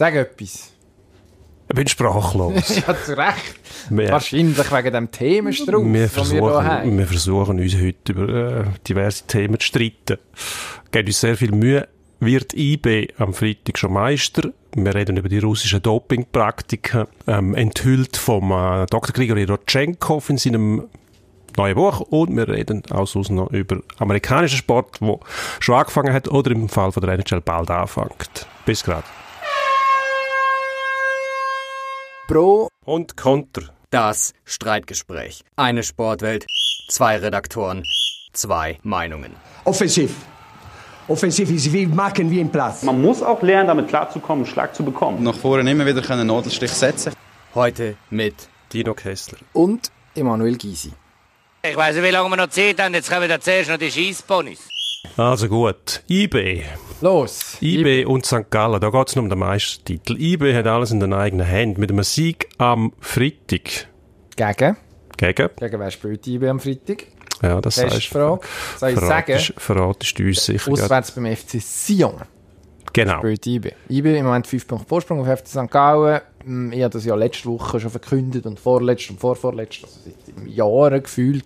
Sag etwas. Ich bin sprachlos. ja, zu Recht. Wir- Wahrscheinlich wegen dem Themenstrauß, Wir versuchen, haben. wir versuchen uns heute über äh, diverse Themen zu streiten. Geben uns sehr viel Mühe. Wird IB am Freitag schon Meister? Wir reden über die russischen Dopingpraktiken, ähm, enthüllt vom äh, Dr. Grigori Rodchenkov in seinem neuen Buch. Und wir reden auch noch über amerikanischen Sport, wo schon angefangen hat oder im Fall von der NHL bald anfängt. Bis gerade. Pro Und Konter. Das Streitgespräch. Eine Sportwelt, zwei Redaktoren, zwei Meinungen. Offensiv. Offensiv ist wie machen wie im Platz. Man muss auch lernen, damit klarzukommen, einen Schlag zu bekommen. nach vorne immer wieder einen Nadelstich setzen Heute mit Dino Kessler. und Emanuel Gysi. Ich weiß nicht, wie lange wir noch Zeit haben. Jetzt kommen da zuerst noch die Scheissponys. Also gut. IB. Los. IB und St. Gallen, da geht es nur um den Meistertitel. IB hat alles in den eigenen Händen. Mit einem Sieg am Freitag Gegen? gegen, Gegen wer spielt IB am Freitag? ja, das sagst Frage. Soll ich sagen? verratest, du uns sicher. gerade. Auswärts beim FC Sion Genau. spielt IB. IB im Moment 5 Punkte Vorsprung auf FC St. Gallen. Hm, Ich habe das ja letzte Woche schon verkündet und vorletzt und vorvorletzt, also seit Jahren gefühlt,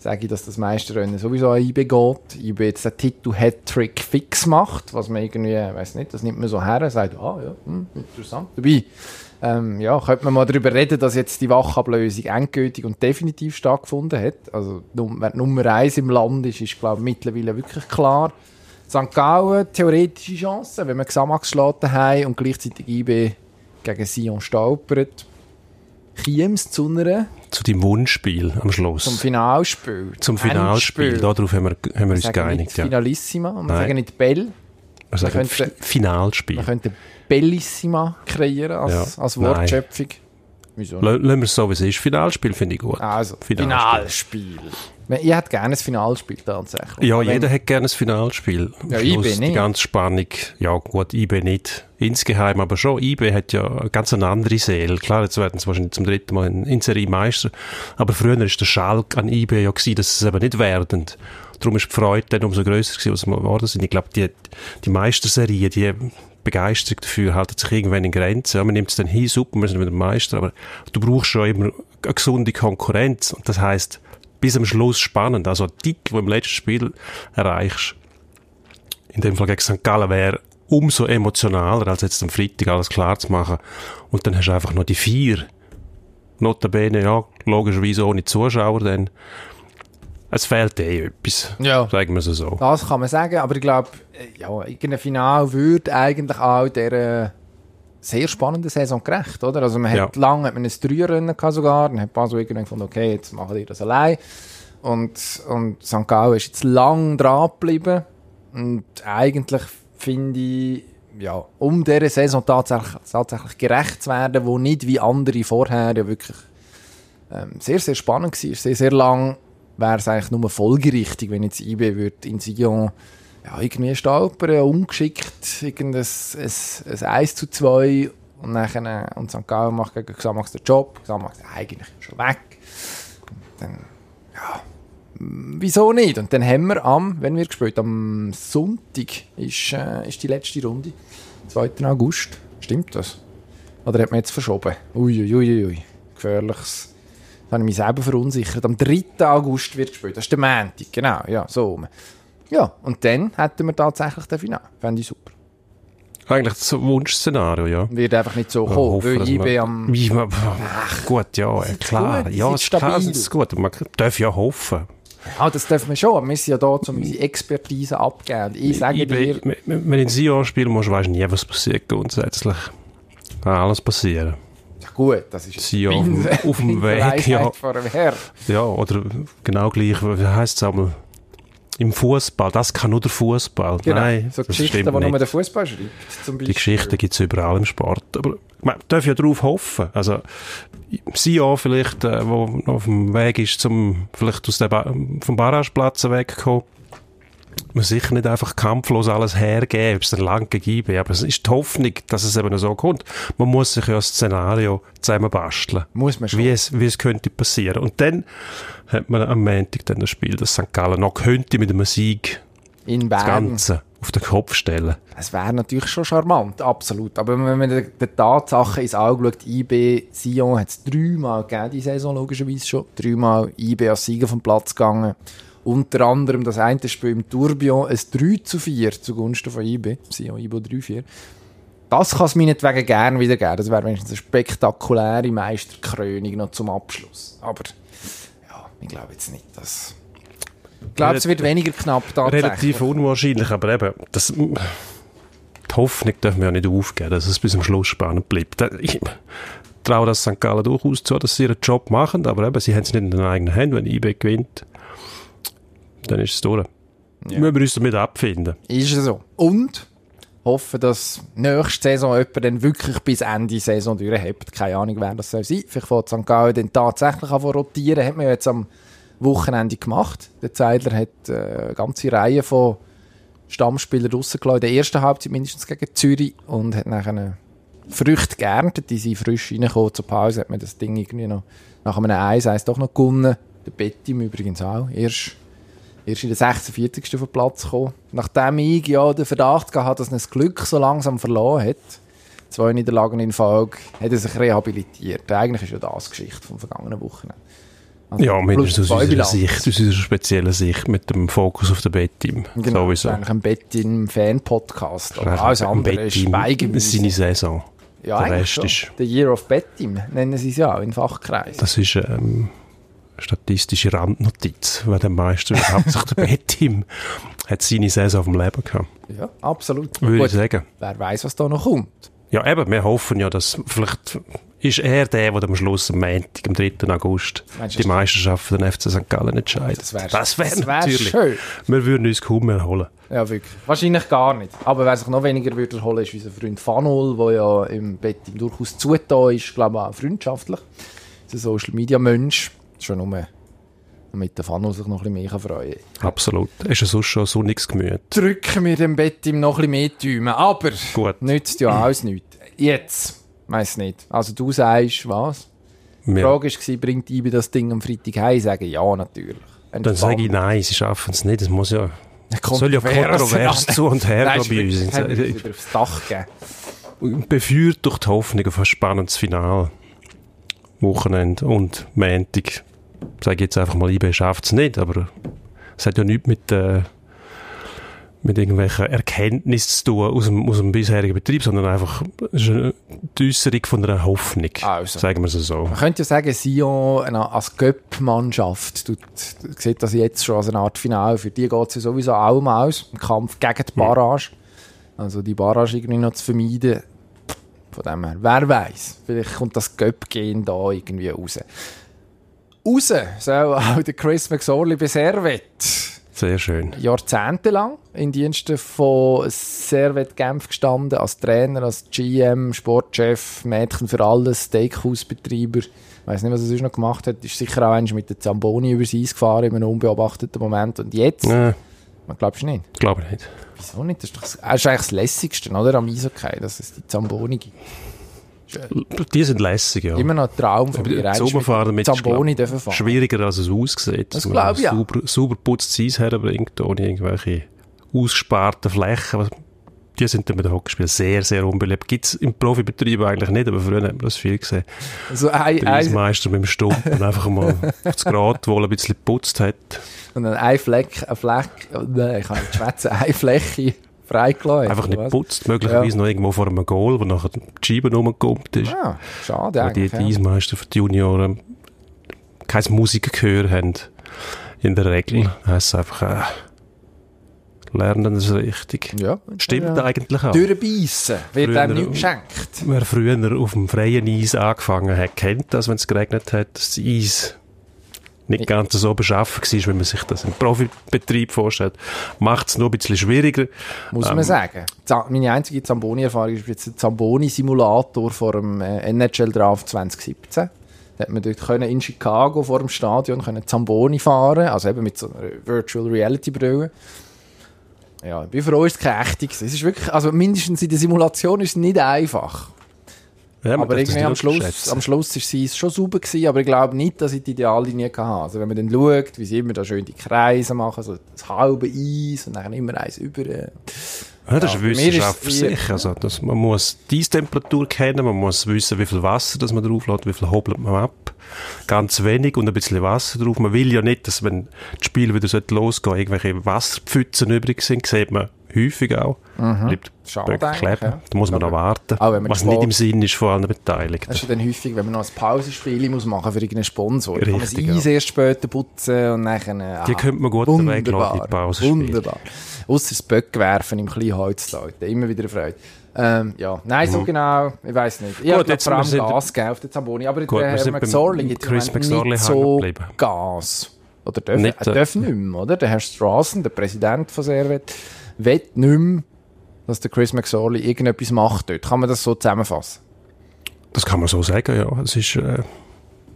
sage ich, dass das Meisterrennen sowieso an IB geht. IB jetzt den Titel Hattrick fix macht, was man irgendwie, weiß nicht, das nimmt man so her, sagt, ah ja, hm, interessant. Dabei, ähm, ja, könnte man mal darüber reden, dass jetzt die Wachablösung endgültig und definitiv stattgefunden hat. Also, wer Nummer eins im Land ist, ist, glaube ich, mittlerweile wirklich klar. St. Gallen, theoretische Chance, wenn wir Xamax geschlagen haben und gleichzeitig IB gegen Sion stolpert. Chiems zu einer Zu deinem Wunschspiel am Schluss. zum Finalspiel. Zum Finalspiel. Darauf haben wir, haben wir Wir uns geeinigt. nicht Ja. Finalissima, und wir Nein. sagen nicht Bell. Wir sagen könnten- Fi- Finalspiel. Man könnte Bellissima kreieren als, Ja. als Nein. Wieso? L- Lassen wir es so, wie es ist. Finalspiel finde ich gut. Also, Finalspiel. Finalspiel. Ich hätte gerne ein Finalspiel tatsächlich. Ja, Wenn- jeder hat gerne ein Finalspiel. Am Ja, Schluss IB Die nicht. ganze Spannung. Ja, gut, IB nicht. Insgeheim aber schon. IB hat ja eine ganz eine andere Seele. Klar, jetzt werden sie wahrscheinlich zum dritten Mal in, in Serie Meister. Aber früher war der Schalk an IB ja gewesen, dass sie es eben nicht werden. Darum ist die Freude dann umso grösser gewesen, als wir geworden sind. Ich glaube, die, die Meisterserie, die Begeisterung dafür haltet sich irgendwann in Grenzen. Ja, man nimmt es dann hin, super, wir sind wieder Meister, aber du brauchst schon immer eine gesunde Konkurrenz. Und das heisst, bis am Schluss spannend. Also ein den du im letzten Spiel erreichst, in dem Fall gegen St. Gallen, wäre umso emotionaler, als jetzt am Freitag alles klar zu machen. Und dann hast du einfach noch die vier. Notabene, ja, logischerweise ohne Zuschauer, dann. Es fehlt eh etwas. Ja. Sagen wir es so. Das kann man sagen, aber ich glaube, ja, irgendein Final würde eigentlich auch der sehr spannenden Saison gerecht, oder? Also man Ja. hat lange hat man ein Dreierrennen gehabt sogar, dann hat Basel irgendwann gefunden, okay, jetzt machen die das allein. Und, und St. Gallen ist jetzt lang dran geblieben. Und eigentlich finde ich, ja, um dieser Saison tatsächlich, tatsächlich gerecht zu werden, wo nicht wie andere vorher ja wirklich ähm, sehr, sehr spannend war. Sehr, sehr lang wäre es eigentlich nur folgerichtig, wenn jetzt IB würde in Sion ja, irgendwie stolpern, ungeschickt, irgendein ein, ein 1 zu 2 und nachher, und St. Gallen macht gegen Xamax den Job, Xamax eigentlich schon weg. Dann, ja, wieso nicht? Und dann haben wir am, wenn wir gespielt, am Sonntag ist, äh, ist die letzte Runde, 2. August. Stimmt das? Oder hat man jetzt verschoben? Uiuiuiui, ui, ui. gefährliches. Da habe ich mich selber verunsichert. Am 3. August wird gespielt. Das ist der Montag, genau. Ja, so rum. Ja, und dann hätten wir tatsächlich den Final. Fände ich super. Eigentlich das Wunschszenario, ja. Wird einfach nicht so kommen, hoffen, weil IB am... Wie man, gut, ja, klar. gut, ja, es ist klar, es ist gut. Man darf ja hoffen. Ja, das dürfen wir schon, aber wir sind ja da, um unsere Expertise abzugeben. Ich sage dir, wenn du in Sion spielen musst, weißt du nie, was passiert grundsätzlich. Kann alles passieren. Ja gut, das ist Sion auf dem- auf dem Weg, ja. Ja, oder genau gleich, wie heisst es einmal? Im Fußball, das kann nur der Fußball. Genau, Nein, so Geschichten, die nur der Fußball schreibt. Die Geschichten gibt es überall im Sport. Aber man darf ja darauf hoffen. Also, Sion vielleicht, äh, wo noch auf dem Weg ist, zum, vielleicht aus dem ba vom Barrageplatz wegzukommen, man sicher nicht einfach kampflos alles hergeben, ob es dann lang gegeben aber es ist die Hoffnung, dass es eben so kommt. Man muss sich ja ein Szenario zusammen basteln. Muss man schon. Wie es, wie es könnte passieren. Und dann hat man am Montag dann das Spiel, dass St. Gallen noch könnte mit einem Sieg In das. Ganze auf den Kopf stellen. Es wäre natürlich schon charmant, absolut. Aber wenn man den Tatsachen ins Auge schaut, IB Sion hat es dreimal gegeben, die Saison logischerweise schon. Dreimal IB als Sieger vom Platz gegangen. Unter anderem das eine Spiel im Tourbillon, ein 3 zu 4 zugunsten von IB. Sion, IBO 3-4. Das kann es meinetwegen gerne wieder geben. Das wäre wenigstens eine spektakuläre Meisterkrönung noch zum Abschluss. Aber ja, ich glaube jetzt nicht, dass... Ich glaube, es wird weniger knapp tatsächlich. Relativ unwahrscheinlich, aber eben, das, die Hoffnung dürfen wir ja nicht aufgeben, dass es bis zum Schluss spannend bleibt. Ich traue das St. Gallen durchaus zu, dass sie ihren Job machen, aber eben, sie haben es nicht in den eigenen Händen. Wenn IB gewinnt, dann ist es durch. Müssen wir uns damit abfinden. Ist es so. Und hoffen, dass nächste Saison jemand dann wirklich bis Ende Saison durchhebt. Keine Ahnung, wer das soll sein. Vielleicht fängt St. Gallen dann tatsächlich an rotieren. Hat man ja jetzt am Wochenende gemacht. Der Zeidler hat äh, eine ganze Reihe von Stammspielern rausgelassen, in der ersten Halbzeit mindestens gegen Zürich und hat nachher eine Früchte geerntet, die sind frisch reingekommen zur Pause, hat man das Ding irgendwie noch nach einem 1-1 doch noch gewonnen. Der Bettim übrigens auch, erst, erst in der 46. auf den Platz gekommen. Nachdem ich ja den Verdacht gehabt habe, dass er das Glück so langsam verloren hat, zwei Niederlagen in Folge, hat er sich rehabilitiert. Eigentlich ist ja das die Geschichte vom vergangenen Wochenende. Also Ja, mindestens aus unserer. Sicht, aus unserer speziellen Sicht, mit dem Fokus auf den Betteam. Genau, das ist Sowieso. eigentlich ein Bett im Fan-Podcast. Aber Eigentlich alles andere ist Betteam, Schweigemüse. seine Saison. Ja, der Rest schon. ist- The Year of Bettim nennen sie es ja auch in Fachkreisen. Das ist ähm, statistische Randnotiz, weil der Meister hauptsächlich der Betteam hat seine Saison auf dem Leben gehabt. Ja, absolut. Würde Gut, ich sagen. Wer weiß, was da noch kommt. Ja, eben, wir hoffen ja, dass vielleicht ist er der, der am Schluss am Montag, am 3. August, Meinst die das- Meisterschaft für den FC St. Gallen entscheidet. Das wäre das wär das wär natürlich. schön. Wir würden uns kaum mehr holen. Ja, wirklich. Wahrscheinlich gar nicht. Aber wer sich noch weniger würde holen, ist unser Freund Fanol, der ja im Bettim durchaus zugetan ist, glaube ich auch freundschaftlich. Ist ein Social-Media-Mensch. Schon nur damit der Fanol sich noch ein bisschen mehr freuen kann. Absolut. Ist ja sonst schon ein sonniges Gemüt. Drücken wir dem Bettim noch ein bisschen mehr die Daumen. Aber Gut. nützt ja alles nichts. Jetzt, weiss nicht. Also du sagst, was? Die Wir, Frage war, bringt IBE das Ding am Freitag heim? Ich sage ja, natürlich. dann sage ich nein, sie schaffen es nicht. Es muss ja, soll ja kontrovers zu und her Nein, bei uns. uns wieder aufs Dach gegeben. Beführt durch die Hoffnung auf ein spannendes Finale. Wochenende und Montag. Sage jetzt einfach mal, IB schafft es nicht, aber es hat ja nichts mit, äh, mit irgendwelchen Erkenntnissen zu tun aus dem, aus dem bisherigen Betrieb, sondern einfach eine die Äußerung von einer Hoffnung. Also. Sagen wir es so. Man könnte ja sagen, Sion als Göpp-Mannschaft sieht das jetzt schon als eine Art Finale. Für die geht es ja sowieso auch mal aus, im Kampf gegen die Barrage. Also die Barrage irgendwie noch zu vermeiden. Von dem her, wer weiß, vielleicht kommt das Göpp-Gen da irgendwie raus. Raus soll auch der Chris McSorley bei Servet. Sehr schön. jahrzehntelang in Diensten von Servet Genf gestanden, als Trainer, als GM, Sportchef, Mädchen für alles, Steakhouse-Betreiber. Ich weiß nicht, was er sonst noch gemacht hat. Ist sicher auch eins mit der Zamboni übers Eis gefahren in einem unbeobachteten Moment. Und jetzt? Äh, Man glaubst du nicht? glaube ich nicht. Wieso nicht? Das ist, doch, das ist eigentlich das Lässigste, oder? Am Eishockey, dass es die Zamboni gibt. Die sind lässig, ja. Immer noch ein Traum von mir. Das Sommerfahren mit Zamboni dürfen fahren. schwieriger, als es aussieht. Das Dass man glaub ich auch. Sauber, sauber putztes Eis herbringt, ohne irgendwelche ausgesparten Flächen. Die sind dann bei den Hockeyspielen sehr, sehr unbeliebt. Gibt es im Profibetrieb eigentlich nicht, aber früher hat man das viel gesehen. Also ein, Der Eismeister mit dem Stumpen einfach mal aufs Grat, wo er ein bisschen geputzt hat. und dann ein Fleck, ein Fleck, oh, nein, ich kann nicht schwätzen, eine Fläche freigelassen. Einfach nicht was? geputzt, möglicherweise noch irgendwo vor einem Goal, wo nachher die Scheibe rumgekommen ist. Ah, schade Weil die, die ja. Eismeister für die Junioren kein Musikgehör haben. In der Regel heisst es einfach, äh, lernen das richtig. Ja, Stimmt ja. eigentlich auch. Durchbeissen wird Früher- einem nicht geschenkt. Wer früher auf dem freien Eis angefangen hat, kennt das, wenn es geregnet hat, dass das Eis nicht ganz so beschaffen war, wie man sich das im Profibetrieb vorstellt. Macht es noch ein bisschen schwieriger. Muss Ähm, man sagen. Meine einzige Zamboni-Erfahrung ist jetzt der Zamboni-Simulator vor dem äh, NHL-Draft 2017. Da hat man dort können in Chicago vor dem Stadion können Zamboni fahren, also eben mit so einer Virtual Reality Brille. Ja, ich bin froh, ist es keine gewesen. Es ist wirklich, also mindestens in der Simulation ist es nicht einfach. Ja, aber irgendwie am Schluss, am Schluss ist sie schon sauber gewesen, aber ich glaube nicht, dass ich die Ideallinie hatte. Also wenn man dann schaut, wie sie immer da schön die Kreise machen, so das halbe Eis und dann immer eins über. äh, Ja, das Ja, ist Wissenschaft für sich. Also, das, man muss die Eistemperatur kennen, man muss wissen, wie viel Wasser das man drauf lässt, wie viel hobelt man ab. Ganz wenig und ein bisschen Wasser drauf. Man will ja nicht, dass wenn das Spiel wieder sollte losgehen irgendwelche Wasserpfützen übrig sind, sieht man häufig auch. Bleibt Mhm. Schade Böck eigentlich, kleben. ja. Da muss man noch warten. Auch wenn man was Sport- nicht im Sinn ist von allen Beteiligten. Das ist ja dann häufig, wenn man noch ein Pausenspiel muss machen für irgendeinen Sponsor. Dann kann man das Richtig, Eis erst später putzen und dann... äh, Die könnte man gut wunderbar, weglassen, die Pausenspiele. Wunderbar. Ausser das Böckwerfen im Kleinholz da. Immer wieder eine Freude. Ähm, ja, nein, so genau, ich weiß nicht. Ich Mhm. Habe jetzt vor allem Gas gegeben auf den Zamboni, aber Gut, der Herr McSorley McSorley nicht so. Gas. Oder darf, Nicht, äh, darf nicht mehr, oder? Der Herr Strassen, der Präsident von Servet, will nicht mehr, dass der Chris McSorley irgendetwas macht dort. Kann man das so zusammenfassen? Das kann man so sagen, ja. Es ist äh,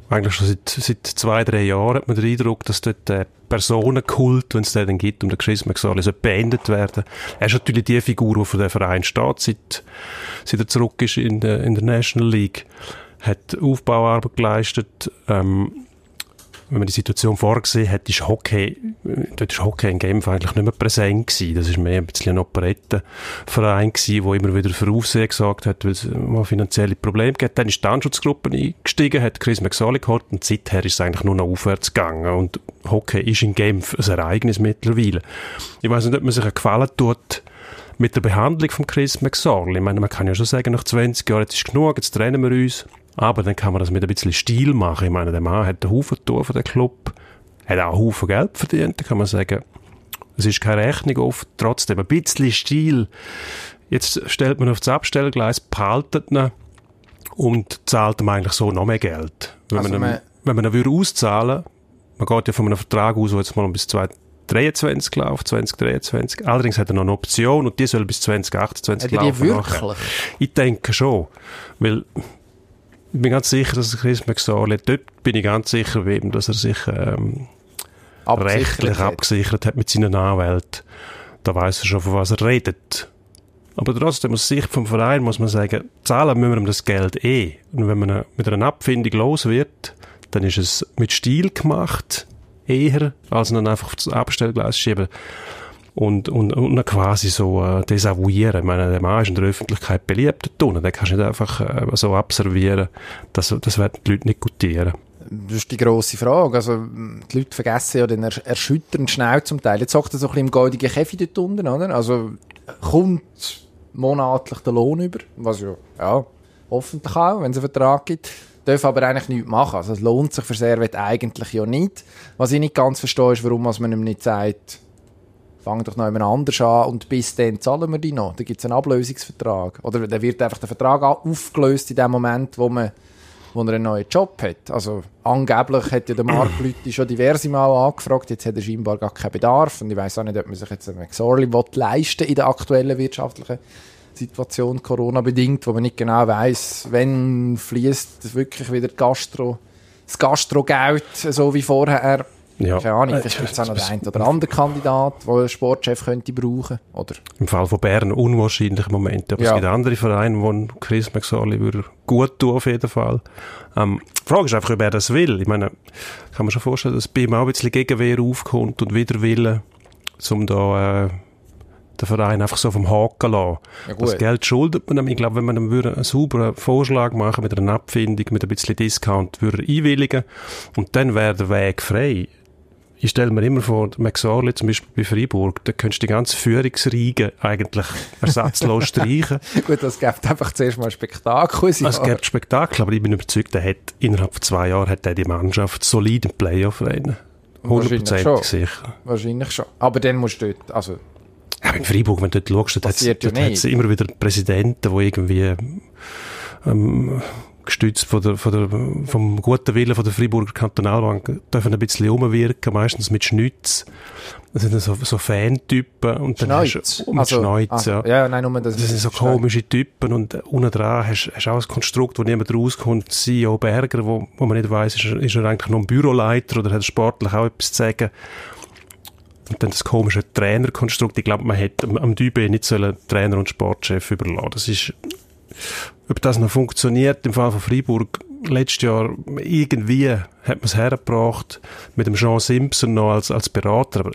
eigentlich schon seit, seit zwei, drei Jahren hat man den Eindruck, dass dort der Personenkult, wenn es den dann gibt, um den Chris McSorley, soll beendet werden. Er ist natürlich die Figur, die für den Verein steht, seit, seit er zurück ist in der, in der National League. Hat Aufbauarbeit geleistet, ähm, wenn man die Situation vorgesehen hat, ist Hockey, dort ist Hockey in Genf eigentlich nicht mehr präsent gewesen. Das ist mehr ein bisschen ein Operettenverein gewesen, wo immer wieder für Aufsehen gesagt hat, weil es mal finanzielle Probleme gibt. Dann ist die Anschutzgruppe eingestiegen, hat Chris McSorley geholt und seither ist es eigentlich nur noch aufwärts gegangen. Und Hockey ist in Genf ein Ereignis mittlerweile. Ich weiß nicht, ob man sich einen Gefallen tut, mit der Behandlung von Chris McSorley. Ich meine, man kann ja schon sagen, nach 20 Jahren, jetzt ist genug, jetzt trennen wir uns. Aber dann kann man das mit ein bisschen Stil machen. Ich meine, der Mann hat einen Haufen getan für den Club, hat auch einen Haufen Geld verdient, da kann man sagen. Es ist keine Rechnung oft, trotzdem ein bisschen Stil. Jetzt stellt man auf das Abstellgleis, behaltet ihn und zahlt ihm eigentlich so noch mehr Geld. Wenn Also man, ihn, man- wenn man ihn würde auszahlen, man geht ja von einem Vertrag aus, der jetzt mal bis 2023 läuft, 2023. Allerdings hat er noch eine Option und die soll bis 2028 Hat er die laufen. nachher. wirklich? Ich denke schon, weil ich bin ganz sicher, dass Chris McSorley, dort bin ich ganz sicher dass er sich ähm, rechtlich hat. abgesichert hat mit seinen Anwälten. Da weiß er schon, von was er redet. Aber trotzdem, aus Sicht vom Verein muss man sagen, zahlen müssen wir ihm das Geld eh. Und wenn man mit einer Abfindung los wird, dann ist es mit Stil gemacht, eher, als ihn einfach auf das Abstellgleis schieben und, und, und quasi so äh, desavouieren. Ich meine, der Mann ist in der Öffentlichkeit beliebt unten. Den kannst du nicht einfach äh, so abservieren. Das, das werden die Leute nicht gutieren. Das ist die grosse Frage. Also, die Leute vergessen ja den ersch- erschütternd schnell zum Teil. Jetzt sagt er so ein bisschen im goldigen Käfig dort unten, oder? Also, kommt monatlich der Lohn über, was ja, ja, hoffentlich auch, wenn es einen Vertrag gibt. Darf aber eigentlich nichts machen. Also, es lohnt sich für Servet eigentlich ja nicht. Was ich nicht ganz verstehe, ist, warum man ihm nicht sagt, fang doch noch jemand anders an und bis dann zahlen wir die noch. Da gibt es einen Ablösungsvertrag. Oder da wird einfach der Vertrag au- aufgelöst in dem Moment, wo man wo er einen neuen Job hat. Also angeblich hat ja der Marc Leute schon diverse Mal angefragt, jetzt hat er scheinbar gar keinen Bedarf und ich weiß auch nicht, ob man sich jetzt einen McSorley leisten in der aktuellen wirtschaftlichen Situation, Corona-bedingt, wo man nicht genau weiß, wenn fließt wirklich wieder Gastro, das Gastrogeld, so wie vorher. Ja. Keine Ahnung, Äh, vielleicht gibt es auch noch den einen oder anderen Kandidat, der einen Sportchef könnte brauchen. Oder Im Fall von Bern unwahrscheinlich im Moment. Aber Ja. es gibt andere Vereine, wo Chris McSorley würde gut tun, auf jeden Fall. Ähm, die Frage ist einfach, ob er das will. Ich meine, kann man schon vorstellen, dass bei ihm auch ein bisschen Gegenwehr aufkommt und Widerwillen, um da, äh, den Verein einfach so vom Haken zu lassen. Ja, das Geld schuldet man ihm. Ich glaube, wenn man ihm würde einen sauberen Vorschlag machen mit einer Abfindung, mit ein bisschen Discount, würde er einwilligen. Und dann wäre der Weg frei. Ich stelle mir immer vor, McSorley zum Beispiel bei Freiburg, da könntest du die ganze Führungsriege eigentlich ersatzlos streichen. gut, das gibt einfach zuerst mal Spektakel. Es gibt Spektakel, aber ich bin überzeugt, er hat innerhalb von zwei Jahren hat er die Mannschaft solid im Playoff schon. Hundertprozentig sicher. Wahrscheinlich schon. Aber dann musst du dort, also Aber in Freiburg, wenn du dort schaust, dort ja hat es immer wieder Präsidenten, die irgendwie ähm, gestützt von der, von der, vom guten Willen von der Freiburger Kantonalbank dürfen ein bisschen umwirken, meistens mit Schnütz. Das sind so, so Fantypen und dann Schneuz. hast du, mit Schneuz, ja. ja. nein, nur das. Das sind so komische Typen und unten dran hast du auch ein Konstrukt, wo niemand rauskommt. CEO Berger, wo, wo man nicht weiss, ist er, ist er eigentlich noch ein Büroleiter oder hat er sportlich auch etwas zu sagen. Und dann das komische Trainerkonstrukt. Ich glaube, man hätte am, am Dübe nicht sollen Trainer und Sportchef überlassen. Das ist, ob das noch funktioniert im Fall von Freiburg. Letztes Jahr irgendwie hat man es hergebracht mit dem Jean Simpson noch als, als Berater, aber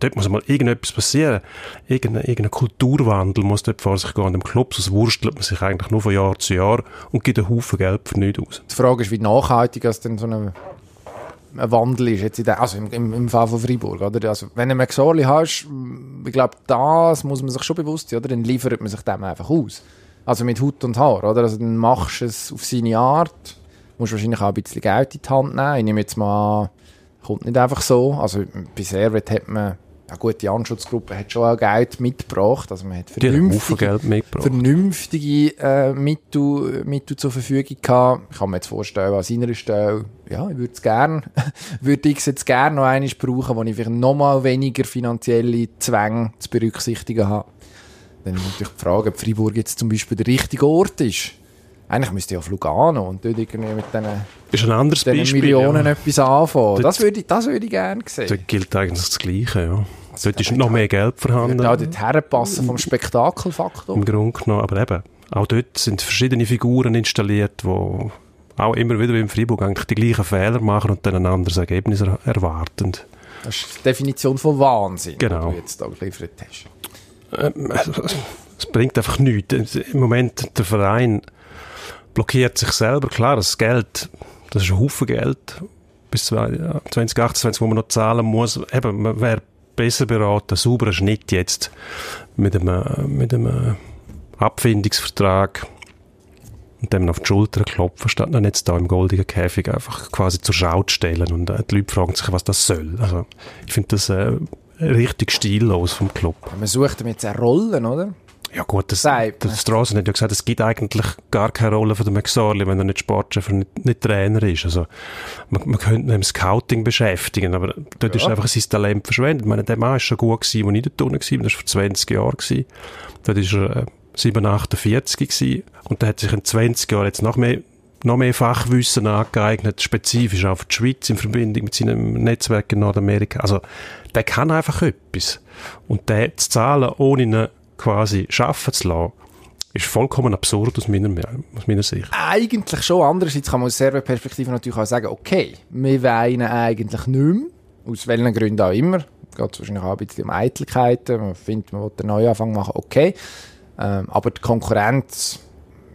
dort muss mal irgendetwas passieren. Irgendein, irgendein Kulturwandel muss dort vor sich gehen in dem Club, sonst wurstelt man sich eigentlich nur von Jahr zu Jahr und gibt einen Haufen Geld für nichts aus. Die Frage ist, wie nachhaltig das denn so ein, ein Wandel ist, jetzt in der, also im, im, im Fall von Freiburg. Oder? Also, wenn du einen Maxorli hast, ich glaube, das muss man sich schon bewusst sein, oder? dann liefert man sich dem einfach aus. Also mit Hut und Haar, oder? Also dann machst du es auf seine Art, musst wahrscheinlich auch ein bisschen Geld in die Hand nehmen. Ich nehme jetzt mal an, kommt nicht einfach so. Also bei Servet hat man ja gut, die Anschutzgruppe hat schon auch Geld mitgebracht. Also man hat vernünftige, Geld mitgebracht. vernünftige äh, Mittel, Mittel zur Verfügung gehabt. Ich kann mir jetzt vorstellen, an seiner Stelle, ja, ich würde es gerne, würde ich es jetzt gerne noch einmal brauchen, wo ich vielleicht noch mal weniger finanzielle Zwänge zu berücksichtigen habe. Dann ist natürlich die Frage, ob Freiburg jetzt zum Beispiel der richtige Ort ist. Eigentlich müsste ja auf Lugano und dort irgendwie mit diesen, ist ein anderes diesen Beispiel. Millionen ja. etwas anfangen. Dort- Das würde ich, das würde ich gerne sehen. Dort gilt eigentlich das Gleiche, ja. Dort ist noch mehr Geld vorhanden. Ja, dort herpassen vom Spektakelfaktor. im Grunde genommen. Aber eben, auch dort sind verschiedene Figuren installiert, die auch immer wieder wie im Freiburg eigentlich die gleichen Fehler machen und dann ein anderes Ergebnis er erwarten. Das ist die Definition von Wahnsinn, Genau. die du jetzt da geliefert hast. Ähm, Es bringt einfach nichts. Im Moment, der Verein blockiert sich selber. Klar, das Geld, das ist ein Haufen Geld bis zwei- ja, 2028, wo man noch zahlen muss. Eben, man wäre besser beraten, sauberer Schnitt jetzt mit einem, mit einem Abfindungsvertrag und dem auf die Schulter klopfen, statt dann jetzt da im goldigen Käfig einfach quasi zur Schau zu stellen und äh, die Leute fragen sich, was das soll. Also, ich finde das äh, richtig stillos vom Club. Man sucht jetzt eine Rolle, oder? Ja gut, das, man. Strassen hat ja gesagt, es gibt eigentlich gar keine Rolle für den McSorley, wenn er nicht Sportchef und nicht, nicht Trainer ist. Also man, man könnte ihn im Scouting beschäftigen, aber dort ist einfach sein Talent verschwendet. Ich meine, der Mann ist schon gut gewesen, als ich dort unten war, das war vor 20 Jahren. Gewesen. Dort ist er äh, 748 gewesen und der hat sich in 20 Jahren jetzt noch mehr noch mehr Fachwissen angeeignet, spezifisch für die Schweiz in Verbindung mit seinem Netzwerk in Nordamerika. Also, der kann einfach etwas. Und der zu zahlen, ohne ihn quasi arbeiten zu lassen, ist vollkommen absurd aus meiner, aus meiner Sicht. Eigentlich schon. Andererseits kann man aus Serverperspektive natürlich auch sagen, okay, wir weinen eigentlich nicht mehr. Aus welchen Gründen auch immer. Geht wahrscheinlich auch ein bisschen um Eitelkeiten. Man findet, man will einen Neuanfang machen, okay. Ähm, aber die Konkurrenz,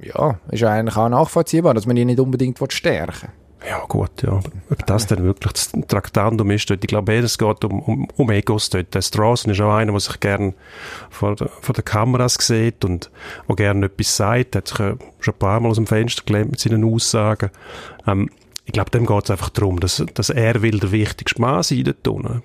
ja, ist ja eigentlich auch nachvollziehbar, dass man die nicht unbedingt will stärken Ja, gut, ja. Ob das denn wirklich das Traktandum ist, dort, ich glaube, es geht um, um, um Egos dort. Der Strassen ist auch einer, der sich gerne vor, der- vor den Kameras sieht und auch gerne etwas sagt. Er hat sich äh, schon ein paar Mal aus dem Fenster gelehnt mit seinen Aussagen. Ähm, ich glaube, dem geht es einfach darum, dass, dass er will der wichtigste Mann sein dort unten.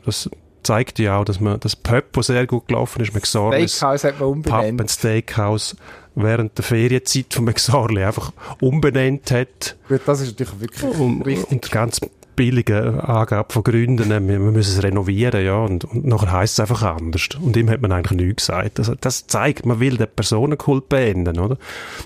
Zeigt ja auch, dass man das Pub, das sehr gut gelaufen ist, mit Sorlis, Steakhouse hat man Pub umbenannt. and Steakhouse während der Ferienzeit von McSorley einfach umbenannt hat Gut, das ist natürlich wirklich und, richtig. und ganz billige Angabe von Gründen, wir, wir müssen es renovieren, ja, und, und nachher heisst es einfach anders. Und ihm hat man eigentlich nichts gesagt. Also, das zeigt, man will den Personenkult beenden, oder?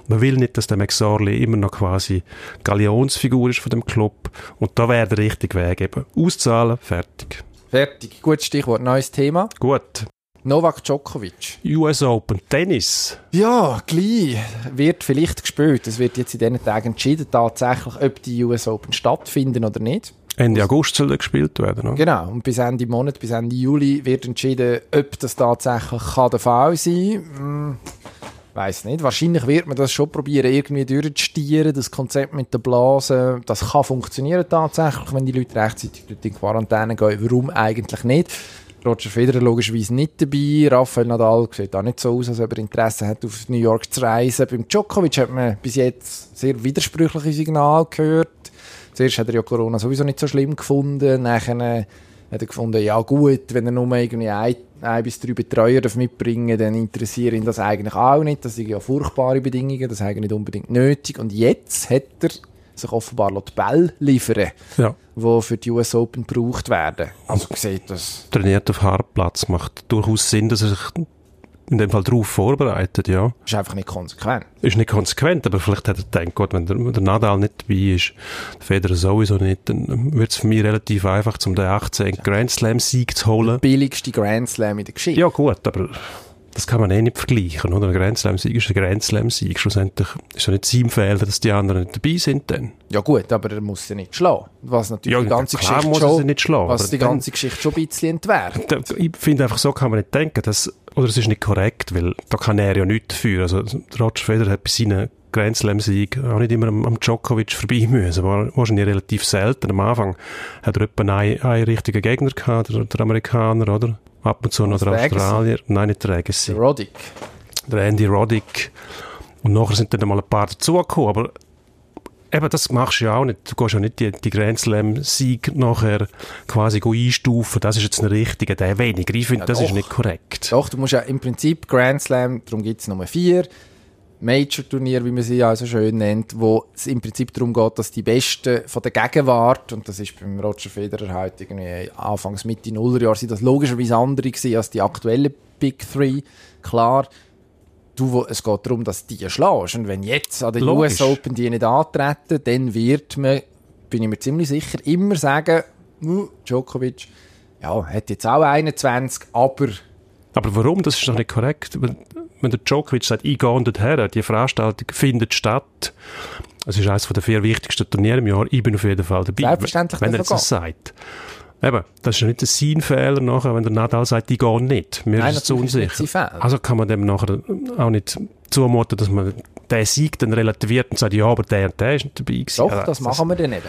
Man will nicht, dass der McSorley immer noch quasi Galionsfigur ist von dem Club. Und da wäre der richtige Weg eben. Auszahlen, fertig. Fertig. Gutes Stichwort, neues Thema. Gut. Novak Djokovic. US Open Tennis. Ja, gleich. Wird vielleicht gespielt. Es wird jetzt in diesen Tagen entschieden, tatsächlich, ob die US Open stattfinden oder nicht. Ende August soll gespielt werden, oder? Genau. Und bis Ende Monat, bis Ende Juli wird entschieden, ob das tatsächlich kann der Fall sein kann. Weiß nicht. Wahrscheinlich wird man das schon probieren, irgendwie durchzustieren. Das Konzept mit der Blase, das kann funktionieren tatsächlich, wenn die Leute rechtzeitig durch die Quarantäne gehen. Warum eigentlich nicht? Roger Federer logischerweise nicht dabei. Rafael Nadal sieht auch nicht so aus, als ob er Interesse hat, auf New York zu reisen. Beim Djokovic hat man bis jetzt sehr widersprüchliche Signale gehört. Zuerst hat er ja Corona sowieso nicht so schlimm gefunden. Nachher äh, hat er gefunden, ja gut, wenn er nur irgendwie ein, ein bis drei Betreuer darf mitbringen dann interessiert ihn das eigentlich auch nicht. Das sind ja furchtbare Bedingungen, das ist eigentlich nicht unbedingt nötig. Und jetzt hat er sich offenbar die Bälle liefern Ja. die für die US Open gebraucht werden. Also sieht das Trainiert auf Hartplatz. Macht durchaus Sinn, dass er sich in dem Fall darauf vorbereitet, ja. ist einfach nicht konsequent. Ist nicht konsequent, aber vielleicht hat er gedacht, gut, wenn der, der Nadal nicht dabei ist, der Federer sowieso nicht, dann wird es für mich relativ einfach, um den 18. Grand Slam Sieg zu holen. Billigste Grand Slam in der Geschichte. Ja gut, aber das kann man eh nicht vergleichen, oder? Ein Grand Slam-Sieg ist ein Grand Slam-Sieg. Schlussendlich ist ja nicht sein Fehler, dass die anderen nicht dabei sind dann. Ja gut, aber er muss sie nicht schlagen. Was natürlich Ja, die ganze klar Geschichte muss schon, sie nicht schlagen, was die dann- ganze Geschichte schon ein bisschen entwertet. Da- Ich finde einfach, so kann man nicht denken, dass, oder es ist nicht korrekt, weil da kann er ja nichts dafür. Also, Roger Federer hat bei seinen Grand Slam-Sieg auch nicht immer am, am Djokovic vorbei müssen. War wahrscheinlich relativ selten. Am Anfang hat er etwa einen, einen richtigen Gegner gehabt, der, der Amerikaner, oder? Ab und zu noch der? Australier. Nein, nicht der Agassi. Der Roddick. Der Andy Roddick. Und nachher sind dann mal ein paar dazugekommen, aber eben, das machst du ja auch nicht. Du gehst ja nicht die, die Grand Slam-Sieg nachher quasi einstufen. Das ist jetzt ein richtiger, der weniger. Ich finde, Ja, das ist doch. nicht korrekt. Doch, du musst ja im Prinzip Grand Slam, darum gibt es Nummer vier, Major-Turnier, wie man sie ja so schön nennt, wo es im Prinzip darum geht, dass die Besten von der Gegenwart, und das ist beim Roger Federer halt irgendwie Anfangs Mitte Nullerjahr, sind das logischerweise andere gewesen als die aktuellen Big Three. Klar, du, wo, es geht darum, dass die schlägst. Und wenn jetzt an den Logisch. US Open die nicht antreten, dann wird man, bin ich mir ziemlich sicher, immer sagen, «Uh, Djokovic, ja, hat jetzt auch 21, aber Aber warum? Das ist doch nicht korrekt. Wenn, der Djokovic sagt, ich gehe dorthin, die Veranstaltung findet statt, es ist eines der vier wichtigsten Turniere im Jahr, ich bin auf jeden Fall dabei. Selbstverständlich Wenn er jetzt das sagt. Eben, das ist ja nicht ein sein Fehler nachher, wenn der Nadal sagt, ich gehe nicht. Mir Nein, ist es zu ist unsicher. Fehler. Also kann man dem nachher auch nicht zumuten, dass man den Sieg dann relativiert und sagt, ja, aber der und der ist nicht dabei gewesen. Doch, Ja, das machen wir dann eben.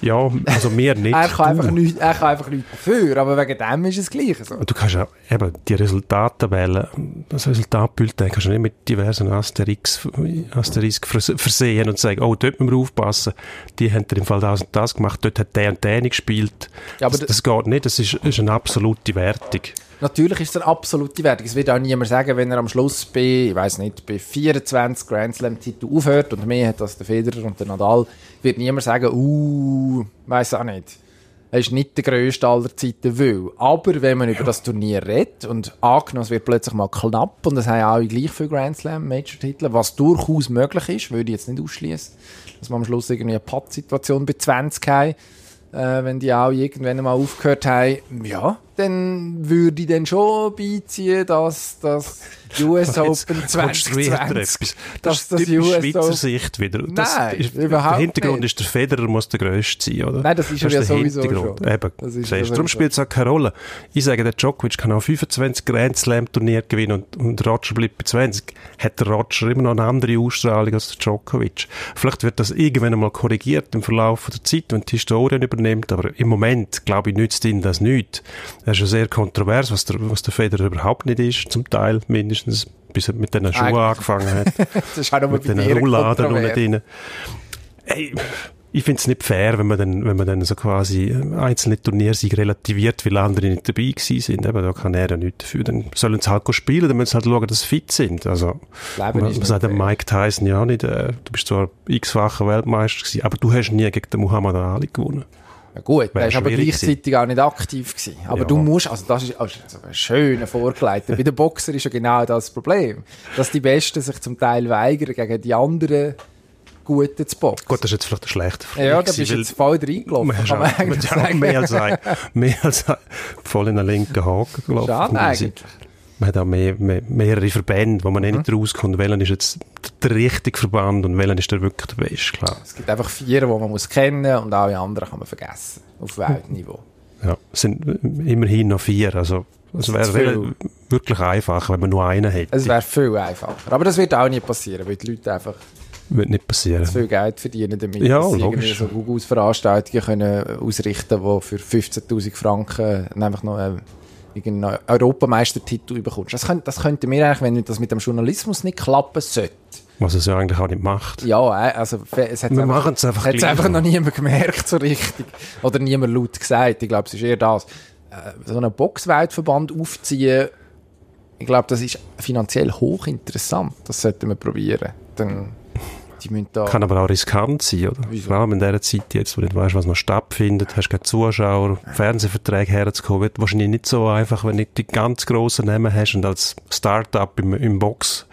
Ja, also wir nicht. Er kann, einfach nicht, er kann einfach nichts dafür, aber wegen dem ist es gleich so. Du kannst ja eben die Resultattabellen, das Resultatbulletin kannst du nicht mit diversen Asterix, vers- versehen und sagen, oh, dort müssen wir aufpassen, die haben im Fall das und das gemacht, dort hat der und der nicht gespielt. Ja, aber das, das geht nicht, das ist, ist eine absolute Wertung. Natürlich ist es eine absolute Wertung. Es wird auch niemand sagen, wenn er am Schluss bei, ich weiß nicht, bei 24 Grand Slam Titel aufhört und mehr hat als der Federer und der Nadal, wird niemand sagen, uh, weiß auch nicht. Er ist nicht der grösste aller Zeiten, weil. Aber wenn man über das Turnier redet und angenommen, es wird plötzlich mal knapp und es haben alle gleich viele Grand Slam Major-Titel, was durchaus möglich ist, würde ich jetzt nicht ausschließen, dass man am Schluss irgendwie eine Pattsituation bei 20 haben, äh, wenn die auch irgendwann mal aufgehört haben, ja, dann würde ich dann schon beiziehen, dass das US Open konstruiert er 2020, etwas. dass Das ist das US Schweizer Open, Sicht wieder. Das Nein, ist, überhaupt Der Hintergrund nicht. ist, der Federer muss der Grösste sein, oder? Nein, das ist er ja der sowieso Hintergrund. schon. Eben, Das ist siehst, ja darum sowieso. spielt es auch keine Rolle. Ich sage, der Djokovic kann auch 25 Grand Slam Turnier gewinnen und, und Roger bleibt bei 20. Hat der Roger immer noch eine andere Ausstrahlung als der Djokovic. Vielleicht wird das irgendwann einmal korrigiert im Verlauf der Zeit, wenn die Historien übernimmt, aber im Moment, glaube ich, nützt ihn das nicht. Er ist ja sehr kontrovers, was der, was der Federer überhaupt nicht ist, zum Teil mindestens, bis er mit diesen Schuhen angefangen hat. das ist auch noch mit bei den dir Rollladen unten drin. Ey, ich finde es nicht fair, wenn man dann, wenn man dann so quasi einzelne Turniersieger relativiert, weil andere nicht dabei gewesen sind. Eben, da kann er ja nichts dafür. Dann sollen sie halt spielen, dann müssen sie halt schauen, dass sie fit sind. Also, man, man sagt dem. Mike Tyson ja nicht, äh, du bist zwar x-facher Weltmeister gewesen, aber du hast nie gegen den Muhammad Ali gewonnen. Ja gut, der ist aber gleichzeitig auch nicht aktiv gewesen. Aber Ja. du musst, also das ist also so ein schöner Vorgeleiter. Bei den Boxern ist ja genau das Problem. Dass die Besten sich zum Teil weigern, gegen die anderen Guten zu boxen. Gut, das ist jetzt vielleicht eine schlechte Frage. ja, da bist du jetzt voll reingelaufen, kann man eigentlich sagen. mehr als ein, mehr als ein, voll in einen linken Haken gelaufen. Schade eigentlich. Man hat auch mehr, mehr, mehrere Verbände, wo man eh nicht rauskommt, welcher ist jetzt der richtige Verband und welcher ist der wirklich der beste, klar. Es gibt einfach vier, die man muss kennen und alle anderen kann man vergessen. Auf Weltniveau. Ja, es sind immerhin noch vier, also es wäre wirklich einfach, wenn man nur einen hätte. Es wäre viel einfacher. Aber das wird auch nie passieren, weil die Leute einfach Wird nicht passieren. zu viel Geld verdienen damit, Ja, dass sie irgendwie so Google-Veranstaltungen können ausrichten die für 15'000 Franken einfach noch einen, irgendeinen Europameistertitel bekommst. Das, könnte, das könnte mir eigentlich, wenn das mit dem Journalismus nicht klappen sollte, Was es ja eigentlich auch nicht macht. ja, äh, also es hat Wir es einfach einfach noch. noch niemand gemerkt so richtig. Oder niemand laut gesagt. Ich glaube, es ist eher das. Äh, So einen Boxweltverband aufziehen, ich glaube, das ist finanziell hochinteressant. Das sollten wir probieren. Dann, die müssen da... Kann aber auch riskant sein, oder? Wieso? Vor allem in dieser Zeit jetzt, wo du nicht weißt, was noch stattfindet, hast keine Zuschauer, Fernsehverträge herzukommen, wird wahrscheinlich nicht so einfach, wenn du nicht die ganz grossen Namen hast und als Start-up im, im Box,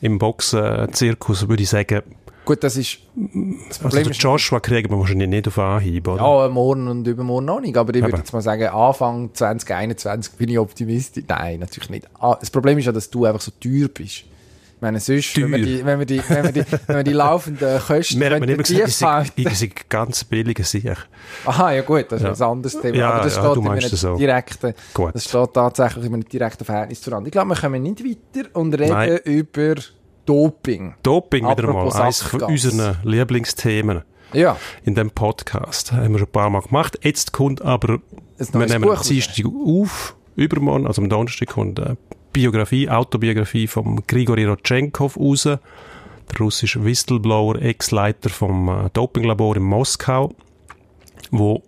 im Box-Zirkus würde ich sagen, Gut, das ist, das Also Problem ist, Joshua kriegen wir wahrscheinlich nicht auf Anhieb, oder? ja, morgen und übermorgen noch nicht, aber ich würde jetzt mal sagen, Anfang 2021 bin ich optimistisch. Nein, natürlich nicht. Ah, Das Problem ist ja, dass du einfach so teuer bist. Meine, sonst, wenn wir die, wenn wir die, wenn wir die, wenn wir die laufenden Kosten man könnten immer gesagt, ich sei, ganz billiger Sicher. Aha, ja gut, das ist Ja. ein anderes Thema. Ja, aber das ja, steht du in einem so. direkten, Gut. das steht tatsächlich in einem direkten Verhältnis zueinander. Ich glaube, wir kommen nicht weiter und reden Nein. über Doping. Doping wieder Apropos mal, eines von unseren Lieblingsthemen Ja, in dem Podcast. Haben wir schon ein paar Mal gemacht. Jetzt kommt aber, Ein wir nehmen Buch am Dienstag auf, übermorgen, also am Donnerstag kommt eine Biografie, Autobiografie von Grigori Rodchenkov raus, der russische Whistleblower, Ex-Leiter vom äh, Dopinglabor in Moskau, wo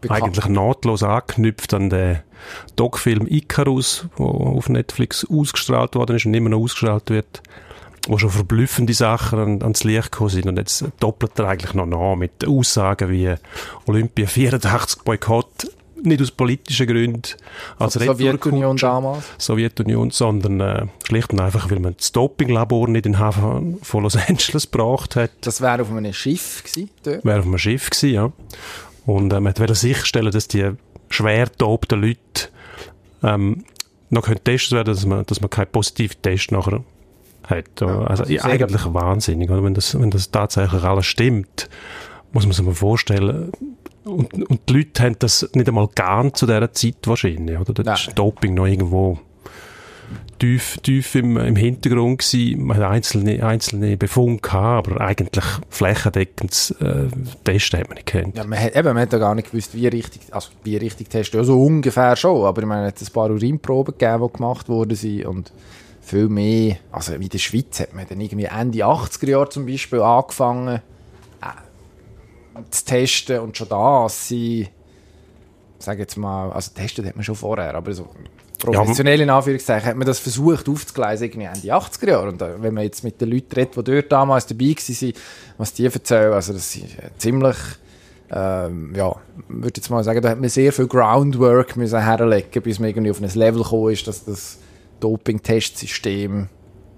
bekannt. eigentlich nahtlos anknüpft an den Doc-Film Icarus, der auf Netflix ausgestrahlt worden ist und immer noch ausgestrahlt wird, wo schon verblüffende Sachen an, ans Licht gekommen sind. Und jetzt doppelt er eigentlich noch nach mit Aussagen wie Olympia 84 Boykott, nicht aus politischen Gründen, als der Sowjetunion damals. Sowjetunion, sondern äh, schlicht und einfach, weil man das Dopinglabor nicht in den Hafen von Los Angeles gebracht hat. Das wäre auf einem Schiff gewesen, dort. wäre auf einem Schiff gewesen, ja. Und äh, man wollte sicherstellen, dass die schwer getobten Leute ähm, noch können getestet werden, dass man, dass man keinen positiven Test nachher hat. also also ja, eigentlich wahnsinnig, oder? Wenn das, wenn das tatsächlich alles stimmt, muss man sich mal vorstellen. Und, und die Leute haben das nicht einmal geahnt zu dieser Zeit wahrscheinlich, oder? Da ist Doping noch irgendwo tief, tief im, im Hintergrund gewesen. Man hat einzelne, einzelne Befunde gehabt, aber eigentlich flächendeckend äh, Testen hat man nicht kennt. Ja, man hat, eben, man hat ja gar nicht gewusst, wie richtig, also wie richtig testen. Ja, so ungefähr schon, aber ich meine, es hat ein paar Urinproben gegeben, die gemacht worden sind und viel mehr, also wie in der Schweiz hat man dann irgendwie Ende 80er Jahre zum Beispiel angefangen zu testen und schon da sie, sage jetzt mal, also testet hat man schon vorher, aber so professionell in Anführungszeichen hat man das versucht aufzugleisen irgendwie Ende 80er Jahre. Und äh, wenn man jetzt mit den Leuten redet, die dort damals dabei waren, was die erzählen, also das ist äh, ziemlich ähm, ja, würde jetzt mal sagen, da hat man sehr viel Groundwork müssen herlegen, bis man irgendwie auf ein Level gekommen ist, dass das Doping-Testsystem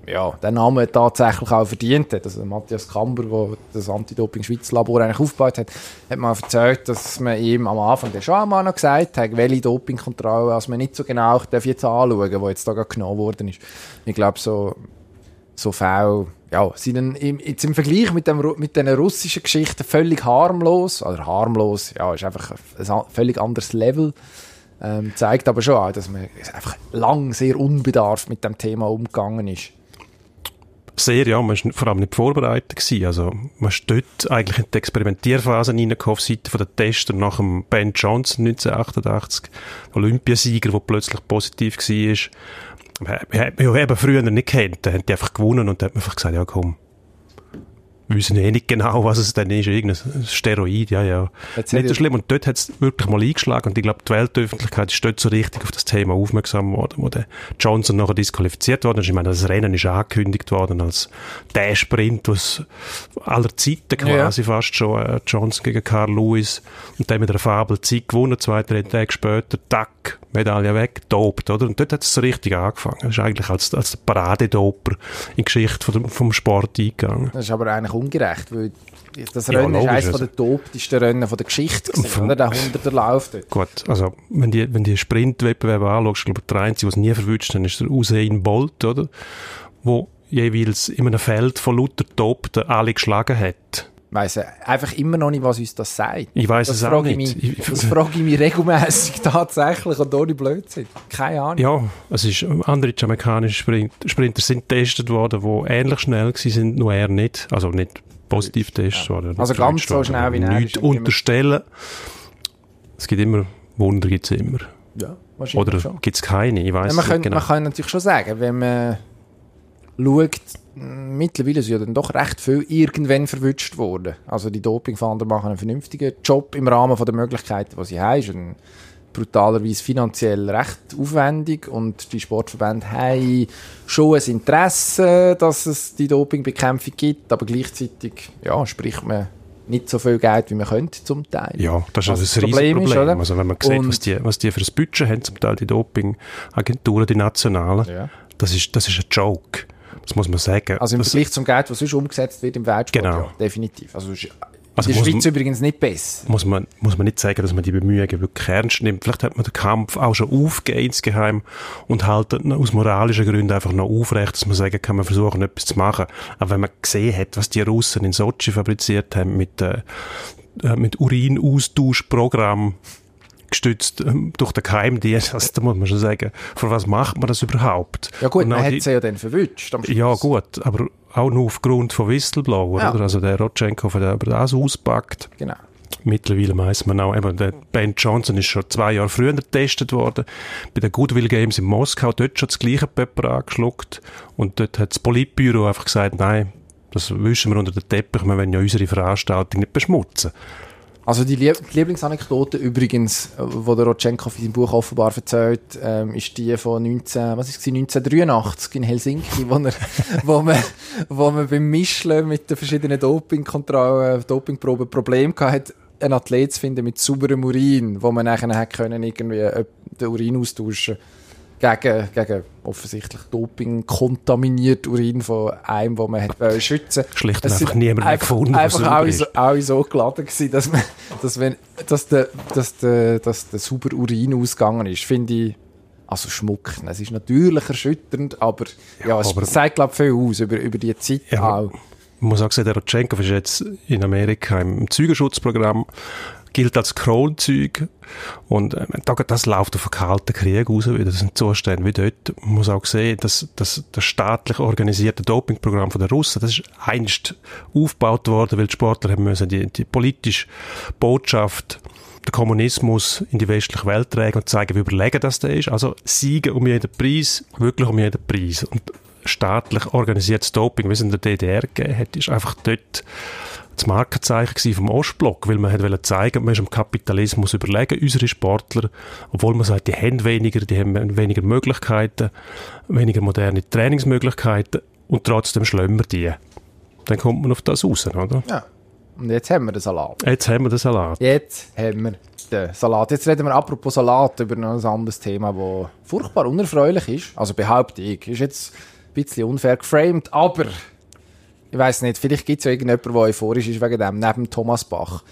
ja, den Namen tatsächlich auch verdient hat. Also Matthias Kamber, der das Anti-Doping-Schweiz-Labor eigentlich aufgebaut hat, hat mal erzählt, dass man ihm am Anfang schon einmal noch gesagt hat, welche Dopingkontrolle, also man nicht so genau darf jetzt anschauen, wo jetzt da genommen worden ist. Ich glaube, so so Fälle, ja, sind dann im, jetzt im Vergleich mit, dem, mit den russischen Geschichten völlig harmlos, oder harmlos, ja, ist einfach ein völlig anderes Level. Ähm, zeigt aber schon auch, dass man einfach lang sehr unbedarft mit dem Thema umgegangen ist. Sehr, ja, man war vor allem nicht vorbereitet gewesen. Also, man ist dort eigentlich in die Experimentierphase reingekommen auf Seite von der Tester nach dem Ben Johnson 1988, Olympiasieger, der plötzlich positiv war. Man hat man ja eben früher nicht kennt, da haben die einfach gewonnen und da hat man einfach gesagt, ja komm, wir wissen eh nicht genau, was es denn ist, irgendein Steroid, ja, ja. Jetzt Nicht so ja- schlimm. Und dort hat es wirklich mal eingeschlagen und ich glaube, die Weltöffentlichkeit ist dort so richtig auf das Thema aufmerksam worden, wo der Johnson nachher disqualifiziert worden ist. Ich meine, das Rennen ist angekündigt worden als der Sprint aus aller Zeiten quasi fast schon, äh, Johnson gegen Carl Lewis und dann mit einer Fabel Zeit gewonnen, zwei, drei Tage später, tack, Medaille weg, dopt, oder? Und dort hat es so richtig angefangen. Das ist eigentlich als, als der Paradedoper in die Geschichte von dem, vom Sport eingegangen. Das ist aber eigentlich ungerecht, weil das Ja, Rennen ist logisch, eines also. von den toptesten Rennen von der Geschichte gewesen, vom- oder? Der 100er Lauf dort. Gut, also wenn die, wenn die Sprintwettbewerbe anschaust, glaube ich, der Einzige, was nie verwünscht dann ist der Usain Bolt, oder? Wo jeweils in einem Feld von lauter Topten alle geschlagen hat. Ich weiss einfach immer noch nicht, was uns das sagt. Ich das es auch nicht. Mich, Ich- das frage ich mich regelmäßig tatsächlich und ohne Blödsinn. Keine Ahnung. Ja, es ist, andere jamaikanische Sprint, Sprinter sind getestet worden, die ähnlich schnell sind, nur er nicht. Also nicht positiv getestet worden. Also nicht ganz so schnell wie er immer- unterstellen. Es gibt immer, Wunder gibt es immer. Ja, wahrscheinlich Oder gibt es keine? Ich weiß Ja, man, nicht kann, genau. man kann natürlich schon sagen, wenn man schaut, mittlerweile sind ja dann doch recht viel irgendwann verwünscht worden. Also die Dopingfahnder machen einen vernünftigen Job im Rahmen von der Möglichkeiten, die sie haben. Ist ein brutalerweise finanziell recht aufwendig und die Sportverbände haben schon ein Interesse, dass es die Dopingbekämpfung gibt, aber gleichzeitig ja, spricht man nicht so viel Geld, wie man könnte zum Teil. Ja, das ist also das ein Problem Problem. ist, oder? Also wenn man sieht, Und- was die, was die für ein Budget haben, zum Teil die Dopingagenturen, die nationalen, Ja. das, ist, das ist ein Joke. Das muss man sagen. Also im Vergleich zum Geld, was sonst umgesetzt wird im Weltsport, Genau. ja, definitiv. Also, es ist Also in der Schweiz man- übrigens nicht besser. muss man, muss man nicht sagen, dass man die Bemühungen wirklich ernst nimmt. Vielleicht hat man den Kampf auch schon aufgegeben insgeheim und haltet ihn aus moralischen Gründen einfach noch aufrecht, dass man sagen kann, man versuchen, etwas zu machen. Aber wenn man gesehen hat, was die Russen in Sochi fabriziert haben mit, äh, äh, mit Urinaustauschprogramm, gestützt ähm, durch den KMDS, also, da muss man schon sagen, für was macht man das überhaupt? Ja gut, man hat sie ja dann verwünscht ja, gut, aber auch nur aufgrund von Whistleblower, Ja. oder? Also der Rodchenko, der aber das auspackt. Genau. Mittlerweile weiss man auch, eben, der Ben Johnson ist schon zwei Jahre früher getestet worden. Bei den Goodwill Games in Moskau, dort schon das gleiche Präparat geschluckt. Und dort hat das Politbüro einfach gesagt, nein, das wischen wir unter den Teppich, wir wollen ja unsere Veranstaltung nicht beschmutzen. Also die, Lieb die Lieblingsanekdote übrigens, äh, wo der Rodchenkov in seinem Buch offenbar erzählt, ähm, ist die von 19, was ist es, 1983 in Helsinki, wo, er, wo, man, wo man beim Mischeln mit den verschiedenen Dopingkontrollen, Dopingproben Probleme gehabt hat, einen Athlet zu finden mit sauberem Urin, wo man nachher können irgendwie äh, den Urin austauschen gegen, gegen offensichtlich Doping kontaminiert Urin von einem, wo man wollen schützen Schlicht und Es einfach niemand mehr einfach- gefunden, der Einfach sauber alle ist. so, geladen gewesen, dass, man, dass, wenn, dass, der, dass, der, dass der sauber Urin ausgegangen ist, finde ich, also schmuckend. Es ist natürlich erschütternd, aber ja, es aber- sagt, glaube viel aus über, über die Zeit Ja, auch. Man muss auch sagen, der Rodchenkov ist jetzt in Amerika im Zeugenschutzprogramm, gilt als Kronzeug und äh, da- das läuft auf einen kalten Krieg raus wieder. Das sind Zustände wie dort. Man muss auch sehen, dass, dass das staatlich organisierte Dopingprogramm der Russen, das ist einst aufgebaut worden, weil die Sportler haben müssen die, die politische Botschaft den Kommunismus in die westliche Welt tragen und zeigen, wie überlegen das da ist. Also siegen um jeden Preis, wirklich um jeden Preis. Und staatlich organisiertes Doping, wie es in der DDR gegeben hat, ist einfach dort das Markenzeichen vom Ostblock, weil man hat wollte zeigen, man ist im Kapitalismus überlegen, unsere Sportler, obwohl man sagt, die haben weniger, die haben weniger Möglichkeiten, weniger moderne Trainingsmöglichkeiten und trotzdem schlömmer die. Dann kommt man auf das raus, oder? Ja. Und jetzt haben wir den Salat. Jetzt haben wir den Salat. Jetzt haben wir den Salat. Jetzt reden wir apropos Salat über noch ein anderes Thema, das furchtbar unerfreulich ist. Also behaupte ich. Ist jetzt ein bisschen unfair geframed, aber ich weiß nicht, vielleicht gibt es ja irgendjemanden, der euphorisch ist wegen dem, neben Thomas Bach.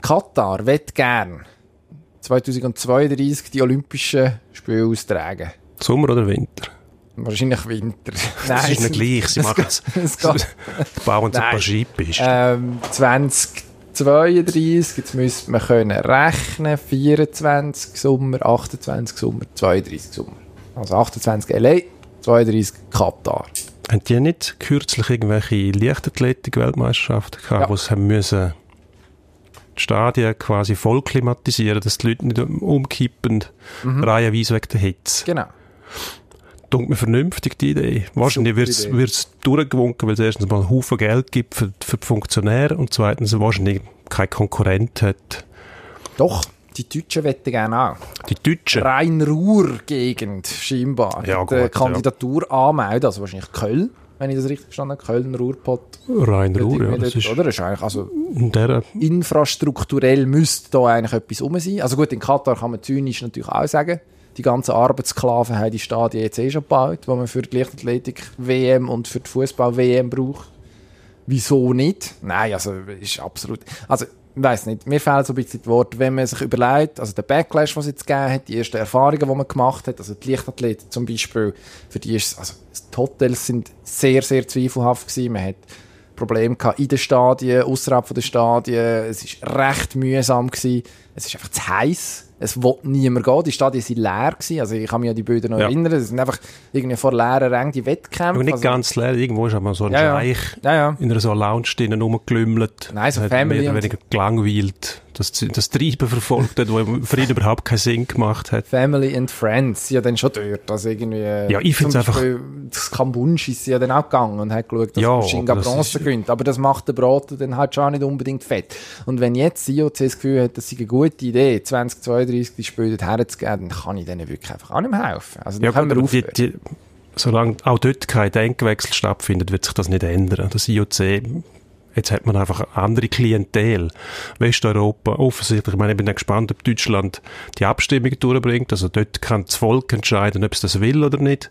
Katar wird gern 2032 die Olympischen Spiele austragen. Sommer oder Winter? Wahrscheinlich Winter. Das ist nicht gleich, sie machen es. Bauen sie ein Nein. paar Skipisten. Ähm, 2032, jetzt müsste man können rechnen, 24 Sommer, 28 Sommer, 32 Sommer. Also 28 LA, 32 Katar. Haben die nicht kürzlich irgendwelche Leichtathletik-Weltmeisterschaften gehabt, Ja. wo sie haben müssen die Stadien quasi voll klimatisieren, dass die Leute nicht umkippen, Mhm. reihenweise wegen der Hitze. Genau. Dunkt mir vernünftig, die Idee. Wahrscheinlich wird es durchgewunken, weil es erstens mal einen Haufen Geld gibt für, für die Funktionäre und zweitens wahrscheinlich kein Konkurrent hat. Doch, die Deutschen wetten gerne auch. Die Deutschen. Rhein-Ruhr-Gegend, scheinbar. Ja, gut, ja. Kandidatur anmelden, also wahrscheinlich Köln, wenn ich das richtig verstanden habe. Köln, Ruhrpott. Rhein-Ruhr, ja. Das ist oder? Das ist eigentlich, also der, infrastrukturell müsste da eigentlich etwas rum sein. Also gut, in Katar kann man zynisch natürlich auch sagen, die ganzen Arbeitssklaven haben die Stadien jetzt eh schon gebaut, die man für die Leichtathletik-WM und für die Fußball-WM braucht. Wieso nicht? Nein, also ist absolut... Also, ich weiss nicht, mir fehlen so ein bisschen die Worte, wenn man sich überlegt, also der Backlash, was es jetzt gegeben hat, die ersten Erfahrungen, die man gemacht hat, also die Leichtathleten zum Beispiel, für die ist also die Hotels sind sehr, sehr zweifelhaft gewesen, man hat Probleme gehabt in den Stadien, außerhalb der Stadien. Es ist recht mühsam gewesen. Es ist einfach zu heiß. Es wollte niemand gehen. Die Stadien sind leer gewesen. Also ich kann mich an die Bilder noch Ja. erinnern. Es sind einfach irgendwie vor leeren Rängen die Wettkämpfe. aber nicht also, ganz leer. Irgendwo ist aber so ein Ja. Scheich Ja, in einer so Lounge drinnen rumgelümmelt. Nein, so Family Mehr oder weniger gelangweilt. Das, das Treiben verfolgt hat, das für ihn überhaupt keinen Sinn gemacht hat. Family and Friends ja dann schon dort. Also irgendwie, Ja, ich find's zum einfach- Das Kambunsch ist ja dann auch gegangen und hat geschaut, dass Ja, das Bronze ist- gewinnt. Aber das macht der Braten dann halt schon nicht unbedingt fett. Und wenn jetzt IOC das Gefühl hat, das sei eine gute Idee, 2032 die Spiele herzugeben, dann kann ich denen wirklich einfach auch nicht mehr helfen. Also dann Ja, können wir die, aufhören. die, solange auch dort kein Denkwechsel stattfindet, wird sich das nicht ändern. Das IOC, jetzt hat man einfach eine andere Klientel. Westeuropa, offensichtlich, ich meine, ich bin gespannt, ob Deutschland die Abstimmung durchbringt. Also dort kann das Volk entscheiden, ob es das will oder nicht.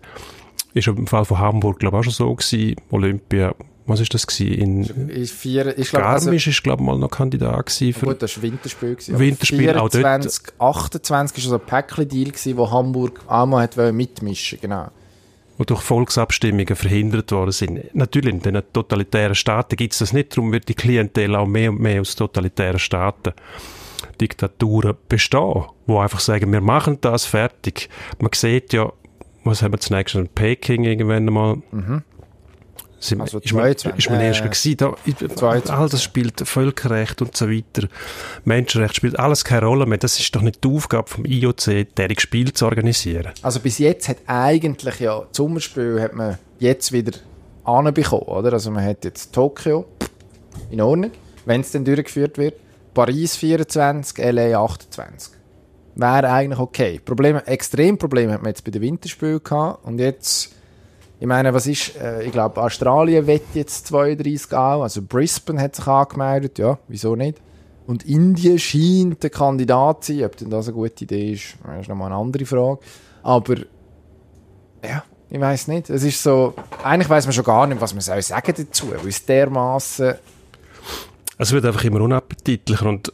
ist im Fall von Hamburg, glaube ich, auch schon so gewesen. Olympia, was ist das gewesen? In Ist vier, ich glaube, also, Garmisch ist, glaube ich, mal noch Kandidat gewesen für gut, das war Winterspiel. Gewesen, Winterspiel, auch dort. 24, 28 ist so ein Päckchen-Deal wo Hamburg auch mal hat wollen mitmischen, genau. Die durch Volksabstimmungen verhindert worden sind. Natürlich, in den totalitären Staaten gibt es das nicht, darum wird die Klientel auch mehr und mehr aus totalitären Staaten, Diktaturen bestehen, wo einfach sagen, wir machen das fertig. Man sieht ja, was haben wir zunächst in Peking irgendwann einmal, sind, Also ist man, 22, ist man äh, erst gewesen, da, 22, all das spielt Völkerrecht und so weiter, Menschenrecht spielt alles keine Rolle mehr. Das ist doch nicht die Aufgabe vom IOC, deren Spiel zu organisieren. Also bis jetzt hat eigentlich ja das Sommerspiel hat man jetzt wieder anbekommen, oder? Also man hat jetzt Tokio, in Ordnung, wenn es dann durchgeführt wird, Paris 24, LA 28. Wäre eigentlich okay. Probleme, extrem Probleme hat man jetzt bei den Winterspielen gehabt und jetzt, ich meine, was ist, äh, ich glaube Australien wett jetzt 32 auch, also Brisbane hat sich angemeldet, ja, wieso nicht? Und Indien scheint der Kandidat zu sein, ob denn das eine gute Idee ist, das ist nochmal eine andere Frage. Aber ja, ich weiß nicht. Es ist so, eigentlich weiß man schon gar nicht, was man soll sagen dazu, weil es dermaßen Es wird einfach immer unappetitlicher und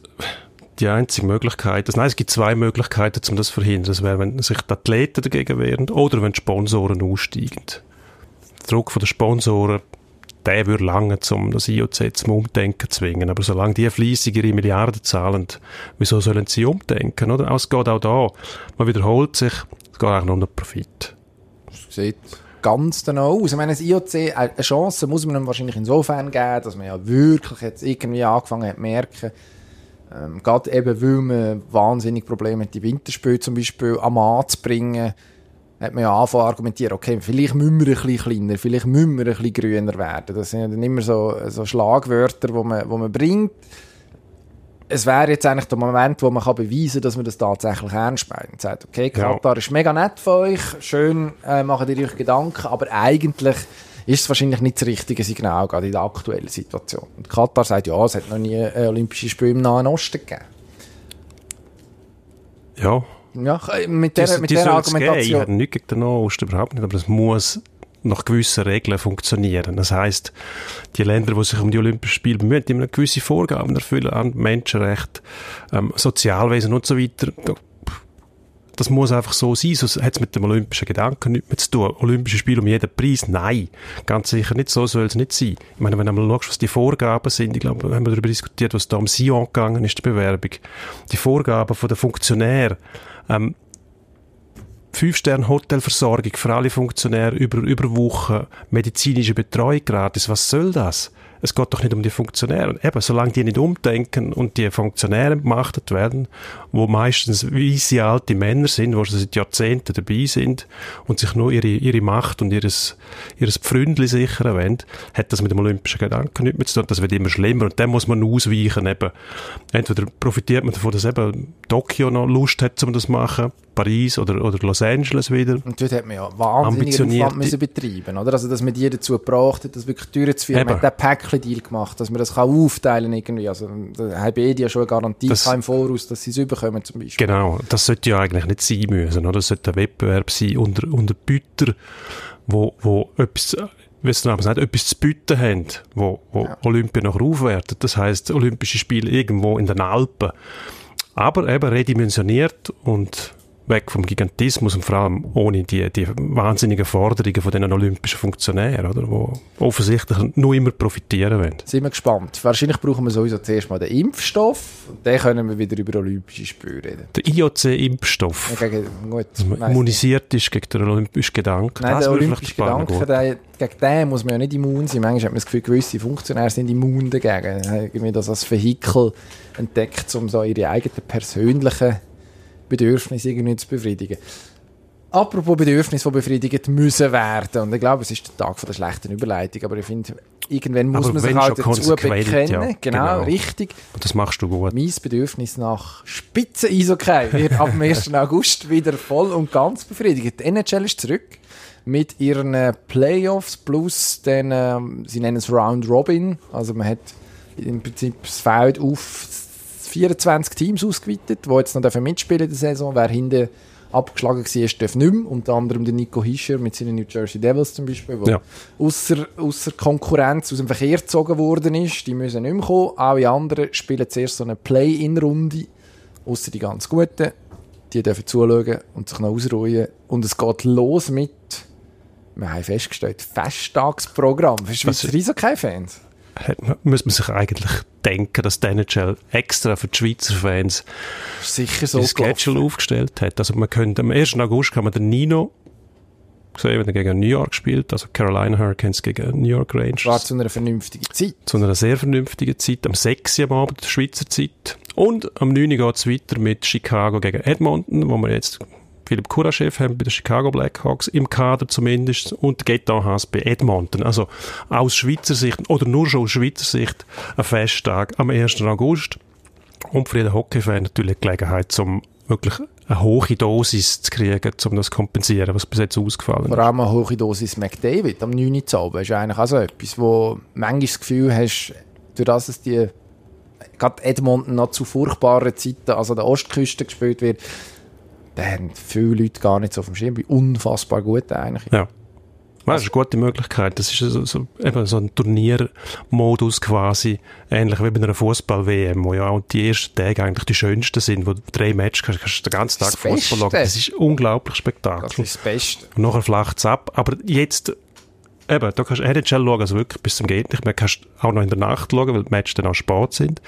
die einzige Möglichkeit, also nein, es gibt zwei Möglichkeiten, um das zu verhindern. Das wäre, wenn sich die Athleten dagegen wehren oder wenn die Sponsoren aussteigen. Der Druck den Sponsoren, der würde lange, um das IOC zum Umdenken zu zwingen. Aber solange die fleissig ihre Milliarden zahlen, wieso sollen sie umdenken? Oder? Es geht auch da. Man wiederholt sich, es geht auch nur um den Profit. sieht ganz danach aus. Ich meine, das IOC, äh, eine Chance muss man ihm wahrscheinlich insofern geben, dass man ja wirklich jetzt irgendwie angefangen hat zu merken, ähm, gerade eben, weil man wahnsinnig Probleme hat, die Winterspiele zum Beispiel am Mann zu bringen, hat man ja angefangen zu argumentieren, okay, vielleicht müssen wir ein bisschen kleiner, vielleicht müssen wir ein bisschen grüner werden. Das sind ja dann immer so, so Schlagwörter, die man, wo man bringt. Es wäre jetzt eigentlich der Moment, wo man kann beweisen kann, dass man das tatsächlich ernst meint. Und sagt, okay, Ja. Katar ist mega nett von euch, schön äh, macht ihr euch Gedanken, aber eigentlich ist es wahrscheinlich nicht das richtige Signal, gerade in der aktuellen Situation. Und Katar sagt, ja, es hat noch nie äh, Olympische Spiele im Nahen Osten gegeben. Ja, Ja, mit der, die, mit die der geben. Ich Argumentation. habe nichts gegen den Nahen Osten, überhaupt nicht, aber es muss nach gewissen Regeln funktionieren. Das heißt, die Länder, die sich um die Olympischen Spiele bemühen, die müssen gewisse Vorgaben erfüllen an Menschenrecht, ähm, Sozialwesen und so weiter. Das muss einfach so sein, sonst hat es mit dem olympischen Gedanken nichts mehr zu tun. Olympische Spiele um jeden Preis? Nein, ganz sicher nicht. So soll es nicht sein. Ich meine, wenn du mal schaust, was die Vorgaben sind, ich glaube, wir haben darüber diskutiert, was da um Sion gegangen ist, die Bewerbung. Die Vorgaben von den Funktionären, ähm, Fünf-Sterne-Hotelversorgung für alle Funktionäre über, über Wochen, medizinische Betreuung gratis. Was soll das? Es geht doch nicht um die Funktionäre. Eben, solange die nicht umdenken und die Funktionäre gemachtet werden, wo meistens weisse alte Männer sind, die schon seit Jahrzehnten dabei sind und sich nur ihre, ihre Macht und ihres, ihres Pfründli sichern wollen, hat das mit dem olympischen Gedanken nichts mehr zu tun. Das wird immer schlimmer und dann muss man ausweichen. Eben. Entweder profitiert man davon, dass eben Tokio noch Lust hat, um das zu machen, Paris oder, oder Los Angeles wieder. Und dort hat man ja wahnsinnig Aufwand müssen betreiben, oder? Also, dass man die dazu gebracht hat, das wirklich durchzuführen. Man hat den Päckchen-Deal gemacht, dass man das kann aufteilen irgendwie. Also, da haben beide ja schon eine Garantie Das- im Voraus, dass sie es überkommen, zum Beispiel. Genau, das sollte ja eigentlich nicht sein müssen, oder? Das sollte ein Wettbewerb sein unter, unter Büter, wo, wo etwas, wie es der Name sagt, etwas zu bieten haben, wo, wo Olympia noch aufwertet. Das heißt Olympische Spiele irgendwo in den Alpen. Aber eben redimensioniert und weg vom Gigantismus und vor allem ohne die, die wahnsinnigen Forderungen von den olympischen Funktionären, oder? Die offensichtlich nur immer profitieren wollen. Sind wir gespannt. Wahrscheinlich brauchen wir sowieso zuerst mal den Impfstoff. Und dann können wir wieder über Olympische Spiele reden. Der IOC-Impfstoff. Ja, gegen, gut, dass man weiss immunisiert ist gegen den olympischen Gedanken. Nein, das der olympische Gedanke, gegen den muss man ja nicht immun sein. Manchmal hat man das Gefühl, gewisse Funktionäre sind immun dagegen. Irgendwie das als Vehikel entdeckt, um so ihre eigenen persönlichen Bedürfnisse irgendwie zu befriedigen. Apropos Bedürfnisse, die befriedigt müssen werden. Und ich glaube, es ist der Tag von der schlechten Überleitung. Aber ich finde, irgendwann muss Aber man sich halt dazu bekennen. ja, genau, genau. richtig. Und das machst du gut. Mein Bedürfnis nach Spitzen-Eishockey wird ab dem 1. August wieder voll und ganz befriedigt. Die NHL ist zurück mit ihren äh, Playoffs plus den, ähm, sie nennen es Round Robin. Also man hat im Prinzip das Feld auf 24 Teams ausgeweitet, die jetzt noch mitspielen in der Saison. Wer hinten abgeschlagen war, darf nicht mehr. Unter anderem der Nico Hischer mit seinen New Jersey Devils zum Beispiel, der Ja. außer, außer Konkurrenz aus dem Verkehr gezogen worden ist. Die müssen nicht mehr kommen. Alle anderen spielen zuerst so eine Play-in-Runde, außer die ganz Guten. Die dürfen zuschauen und sich noch ausruhen. Und es geht los mit, wir haben festgestellt, Festtagsprogramm für Schweizer Eishockey-Fans. Man, muss man sich eigentlich denken, dass die NHL extra für die Schweizer Fans sicher so das. Schedule aufgestellt hat. Also man könnte, am 1. August kann man den Nino sehen, wenn er gegen New York spielt, also Carolina Hurricanes gegen New York war Rangers. zu einer vernünftigen Zeit. zu einer sehr vernünftigen Zeit, am 6. Uhr am Abend, der Schweizer Zeit. Und am 9. Uhr geht es weiter mit Chicago gegen Edmonton, wo wir jetzt Philipp Kuraschew haben bei den Chicago Blackhawks, im Kader zumindest, und Gaetan Haas bei Edmonton. Also aus Schweizer Sicht, oder nur schon aus Schweizer Sicht, ein Festtag am 1. August. Und für jeden Hockey-Fan natürlich die Gelegenheit, um wirklich eine hohe Dosis zu kriegen, um das zu kompensieren, was bis jetzt ausgefallen ist. Vor allem eine hohe Dosis McDavid am 9. Uhr zu Abend ist eigentlich auch so etwas, wo manchmal das Gefühl hast, durch das es die gerade Edmonton noch zu furchtbaren Zeiten, also an der Ostküste gespielt wird, da haben viele Leute gar nicht so auf dem Schirm, unfassbar gut eigentlich. Ja. Ja, Das ist eine gute Möglichkeit. Das ist so, so, eben so ein Turniermodus quasi, ähnlich wie bei einer Fußball-WM, wo ja auch die ersten Tage eigentlich die schönsten sind, wo du drei Matches kannst, kannst du den ganzen Tag Das Fußball schauen. Das ist unglaublich Das Spektakel. ist das Beste. Und nachher flacht es ab. Aber jetzt, eben, da kannst du NHL schauen, also wirklich bis zum geht nicht mehr. Kannst auch noch in der Nacht schauen, weil die Matches dann auch spät sind.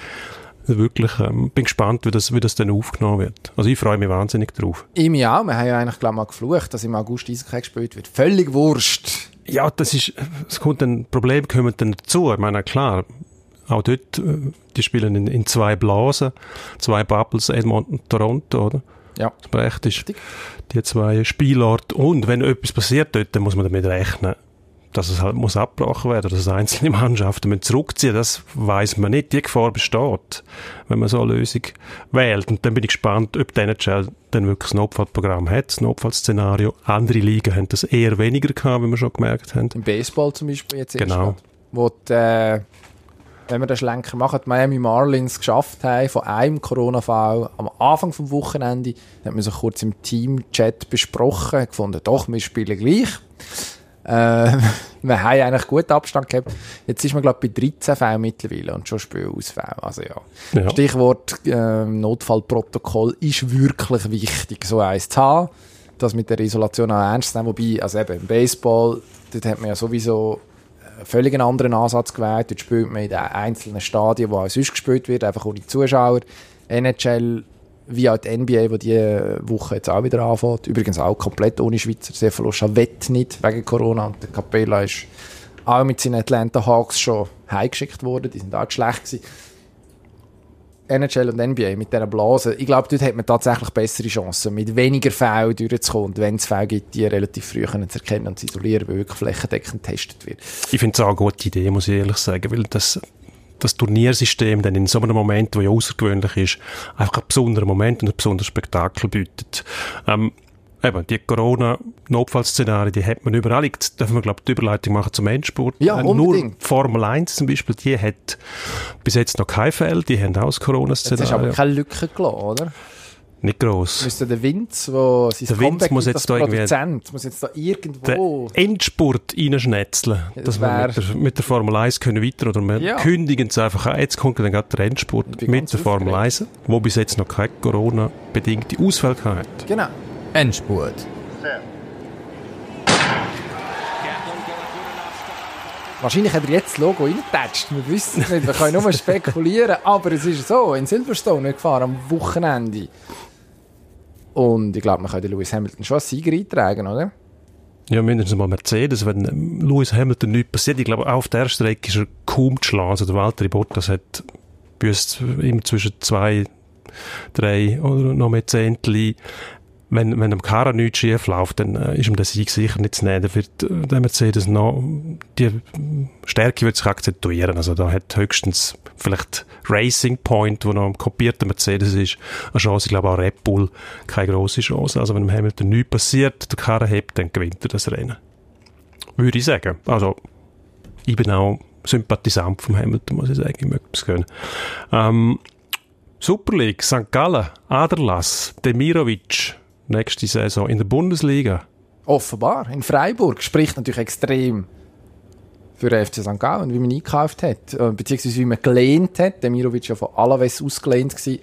Wirklich, ähm, bin gespannt, wie das, wie das dann aufgenommen wird. Also ich freue mich wahnsinnig drauf. Ich mich auch. Wir haben ja eigentlich, glaube ich, mal geflucht, dass im August Eishockey gespielt wird. Völlig wurscht. Ja, das ist, es kommt ein Problem kommen dann dazu. Ich meine, klar, auch dort, äh, die spielen in, in zwei Blasen, zwei Bubbles, Edmonton, Toronto, oder? Ja. Das ist, die zwei Spielorte. Und wenn etwas passiert dort, dann muss man damit rechnen, dass es halt muss abgebrochen werden, dass einzelne Mannschaften müssen zurückziehen. Das weiß man nicht. Die Gefahr besteht, wenn man so eine Lösung wählt. Und dann bin ich gespannt, ob die NHL dann wirklich ein Notfallprogramm hat, das Notfallszenario. Andere Ligen haben das eher weniger gehabt, wie wir schon gemerkt haben. Im Baseball zum Beispiel jetzt erst Genau. gerade, Wo die, äh, wenn wir den Schlenker machen, die Miami Marlins geschafft haben, von einem Corona-Fall am Anfang vom Wochenende, hat man sich kurz im Team-Chat besprochen, gefunden, doch, wir spielen gleich. Äh, wir haben eigentlich gut Abstand gehabt. Jetzt ist man, glaube ich, bei 13 Fällen mittlerweile und schon Spielausfälle. Also ja. Ja. Stichwort äh, Notfallprotokoll ist wirklich wichtig, so eins zu haben, das mit der Isolation auch ernst zu nehmen. Wobei, also eben im Baseball, dort hat man ja sowieso einen völlig einen anderen Ansatz gewählt. Dort spielt man in den einzelnen Stadien, wo auch sonst gespielt wird, einfach ohne Zuschauer. NHL wie auch die NBA, die diese Woche jetzt auch wieder anfängt. Übrigens auch komplett ohne Schweizer. Cefalo Chavette nicht, wegen Corona. Und der Capella ist auch mit seinen Atlanta Hawks schon heimgeschickt worden. Die sind auch schlecht gewesen. NHL und NBA mit dieser Blase. Ich glaube, dort hat man tatsächlich bessere Chancen, mit weniger Fällen durchzukommen. Und wenn es Fälle gibt, die relativ früh zu erkennen und zu isolieren, weil wirklich flächendeckend getestet wird. Ich finde es auch eine gute Idee, muss ich ehrlich sagen, weil das, das Turniersystem dann in so einem Moment, wo ja außergewöhnlich ist, einfach einen besonderen Moment und ein besonderes Spektakel bietet. Ähm, eben, die Corona-Notfallszenarien, die hat man überall. Jetzt dürfen wir, glaube ich, die Überleitung machen zum Endsport. Ja, Äh, Nur unbedingt. die Formel 1 zum Beispiel, die hat bis jetzt noch kein Fälle, die haben auch das Jetzt hast du aber Corona-Szenario. keine Lücke gelassen, oder? Nicht gross. Müsste der Vince, wo sein Der Vince Comeback muss jetzt da irgendwie- Produzent, muss jetzt da irgendwo... den Endspurt reinschnetzeln, dass wir mit der, mit der Formel 1 können weiter oder wir Ja. kündigen es einfach an. Jetzt kommt dann gerade der Endspurt mit der Formel 1, wo bis jetzt noch keine Corona-bedingte Ausfälle hat. Genau. Endspurt. Wahrscheinlich hat er jetzt das Logo reingetatscht. Wir wissen es nicht, wir können nur spekulieren. Aber es ist so, in Silverstone gefahren am Wochenende. Und ich glaube, man kann den Lewis Hamilton schon als Sieger eintragen, oder? Ja, mindestens mal Mercedes, wenn ähm, Lewis Hamilton nichts passiert. Ich glaube, auch auf der Strecke ist er kaum zu schlagen. Also der Walter Bottas hat immer zwischen zwei, drei oder noch mehr Zehntel. Wenn, wenn dem Karren nichts schief läuft, dann äh, ist ihm der Sieg sicher nicht zu nehmen. Dann wird äh, der Mercedes noch, die Stärke wird sich akzentuieren. Also da hat höchstens vielleicht Racing Point, wo noch ein kopierter Mercedes ist, eine Chance. Ich glaube auch Red Bull keine grosse Chance. Also wenn dem Hamilton nichts passiert, der Karren hebt, dann gewinnt er das Rennen. Würde ich sagen. Also ich bin auch Sympathisant vom Hamilton, muss ich sagen. Ich möchte es gerne. Ähm, Super League, St. Gallen, Aderlass, Demirovic, nächste Saison in der Bundesliga. Offenbar, in Freiburg. Spricht natürlich extrem für den FC St. Gallen, wie man eingekauft hat. Äh, Beziehungsweise wie man gelehnt hat. Der Mirovic war ja von Alaves ausgelehnt. St.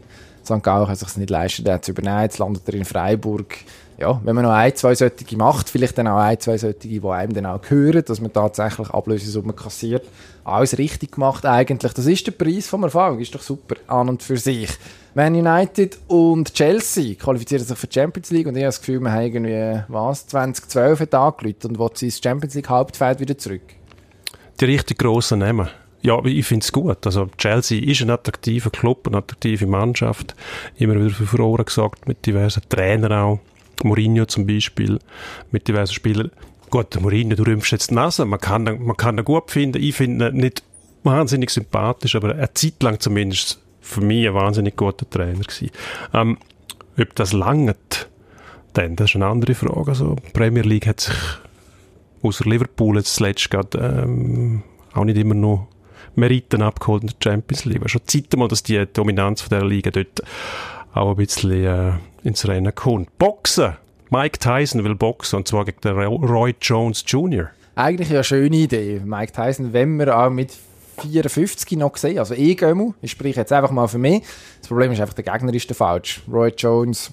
Gallen kann sich nicht leisten, den zu übernehmen. Jetzt landet er in Freiburg. Ja, wenn man noch ein, zwei solche macht, vielleicht dann auch ein, zwei solche, die einem dann auch gehören, dass man tatsächlich Ablösesummen kassiert. Alles richtig gemacht eigentlich. Das ist der Preis vom Erfolg. Ist doch super an und für sich. Man United und Chelsea qualifizieren sich für die Champions League und ich habe das Gefühl, wir haben irgendwie, was, 2012 hat angelegt und will sie ins Champions League Hauptfeld wieder zurück. Die richtig grossen Namen. Ja, ich finde es gut. Also Chelsea ist ein attraktiver Club, eine attraktive Mannschaft. Immer wieder für Furore gesagt, mit diversen Trainern auch. Mourinho zum Beispiel, mit diversen Spielern. Gut, Mourinho, du rümpfst jetzt die Nase. Man kann, man kann ihn gut finden. Ich finde ihn nicht wahnsinnig sympathisch, aber eine Zeit lang zumindest für mich ein wahnsinnig guter Trainer gewesen. Ähm, ob das langt, dann, das ist eine andere Frage. Also, die Premier League hat sich außer Liverpool jetzt zuletzt gerade ähm, auch nicht immer noch Meriten abgeholt in der Champions League. War schon Zeit mal, dass die Dominanz von der Liga dort auch ein bisschen äh, ins Rennen kommt. Boxen! Mike Tyson will boxen, und zwar gegen den Ro- Roy Jones Jr. Eigentlich eine schöne Idee, Mike Tyson, wenn wir auch mit 54 noch sehen, also eh Gömmel, ich spreche jetzt einfach mal für mich. Das Problem ist einfach, der Gegner ist der falsch. Roy Jones,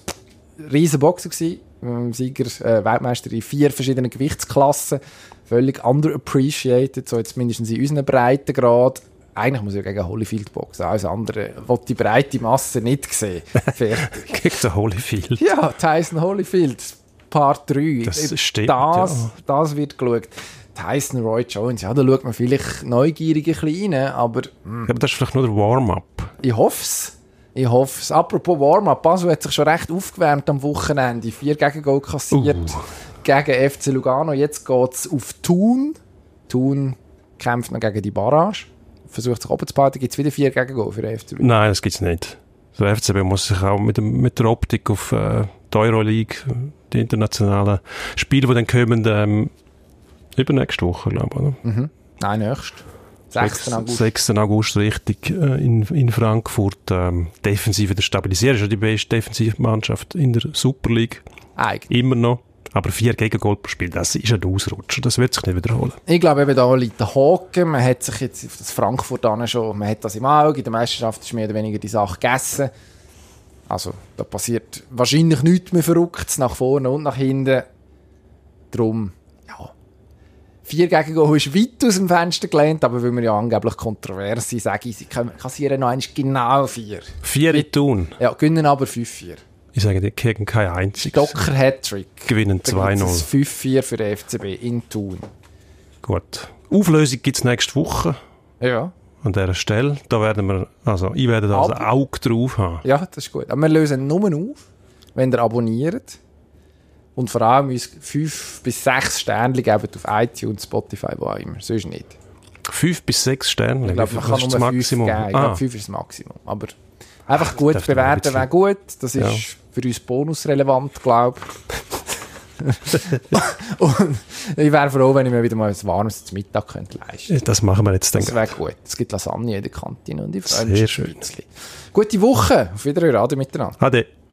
riesen Boxer gewesen, ähm, Sieger, äh, Weltmeister in vier verschiedenen Gewichtsklassen, völlig underappreciated, so jetzt mindestens in unseren Breitengrad. Eigentlich muss er gegen Holyfield boxen, alles andere will die breite Masse nicht sehen. Fertig. Gegen den Holyfield. Ja, Tyson Holyfield, Part 3. Das stimmt, Das, ja. das wird geschaut. Tyson Roy Jones, ja, da schaut man vielleicht neugierig ein bisschen rein, aber hm, Ja, aber das ist vielleicht nur der Warm-up. ich hoffe es. Ich hoffe es. Apropos Warm-up, Basel hat sich schon recht aufgewärmt am Wochenende. Vier Gegengol kassiert Uh. gegen FC Lugano. Jetzt geht es auf Thun. Thun kämpft noch gegen die Barrage. Versucht sich oben zu behalten. Gibt es wieder vier Gegengol für den FC Lugano. Nein, das gibt's nicht. Der FCB muss sich auch mit, dem, mit der Optik auf äh, die Euroleague, die internationalen Spiele, die dann kommen, ähm, übernächste Woche, glaube ich, oder? Nein, nächst. 6. August. 6. August, richtig, äh, in, in Frankfurt. Ähm, defensiv wieder stabilisieren. Ist ja die beste Defensivmannschaft in der Super League. Eigentlich. Immer noch. Aber vier Gegengol pro Spiel, das ist ein Ausrutscher. Das wird sich nicht wiederholen. Ich glaube, eben da liegt der Haken. Man hat sich jetzt auf das Frankfurt an schon, man hat das im Auge. In der Meisterschaft ist mehr oder weniger die Sache gegessen. Also, da passiert wahrscheinlich nichts mehr Verrücktes nach vorne und nach hinten. Drum, ja. Vier Gegengol ist weit aus dem Fenster gelehnt, aber weil wir ja angeblich kontrovers sind, sage ich, sie kassieren noch einmal genau vier. Vier in Thun. Ja, gewinnen aber 5-4. Ich sage dir, gegen kein einziges. Docker Hattrick. Gewinnen Da gibt's 2-0. ein 5-4 für den FCB in Thun. Gut. Auflösung gibt's nächste Woche. Ja. an dieser Stelle. Da werden wir, also ich werde da ein Aber- Auge drauf haben. Ja, das ist gut. Aber wir lösen nur auf, wenn ihr abonniert. Und vor allem uns fünf bis sechs Sterne geben auf iTunes, Spotify, wo auch immer. Sonst nicht. Fünf bis sechs Sterne. Ich glaube, man kann ist nur das Maximum? geben. Ich Ah, glaube, fünf ist das Maximum. Aber einfach gut man ein bewerten wäre gut. Das ist Ja. Für uns bonusrelevant, glaube ich. Und ich wäre froh, wenn ich mir wieder mal ein warmes zum Mittag könnte leisten könnte. das machen wir jetzt dann. Das wäre gut. Es gibt Lasagne in der Kantine und ich freue Sehr mich. schön. Gute Woche. Auf Wiederhören. Ade miteinander. Ade.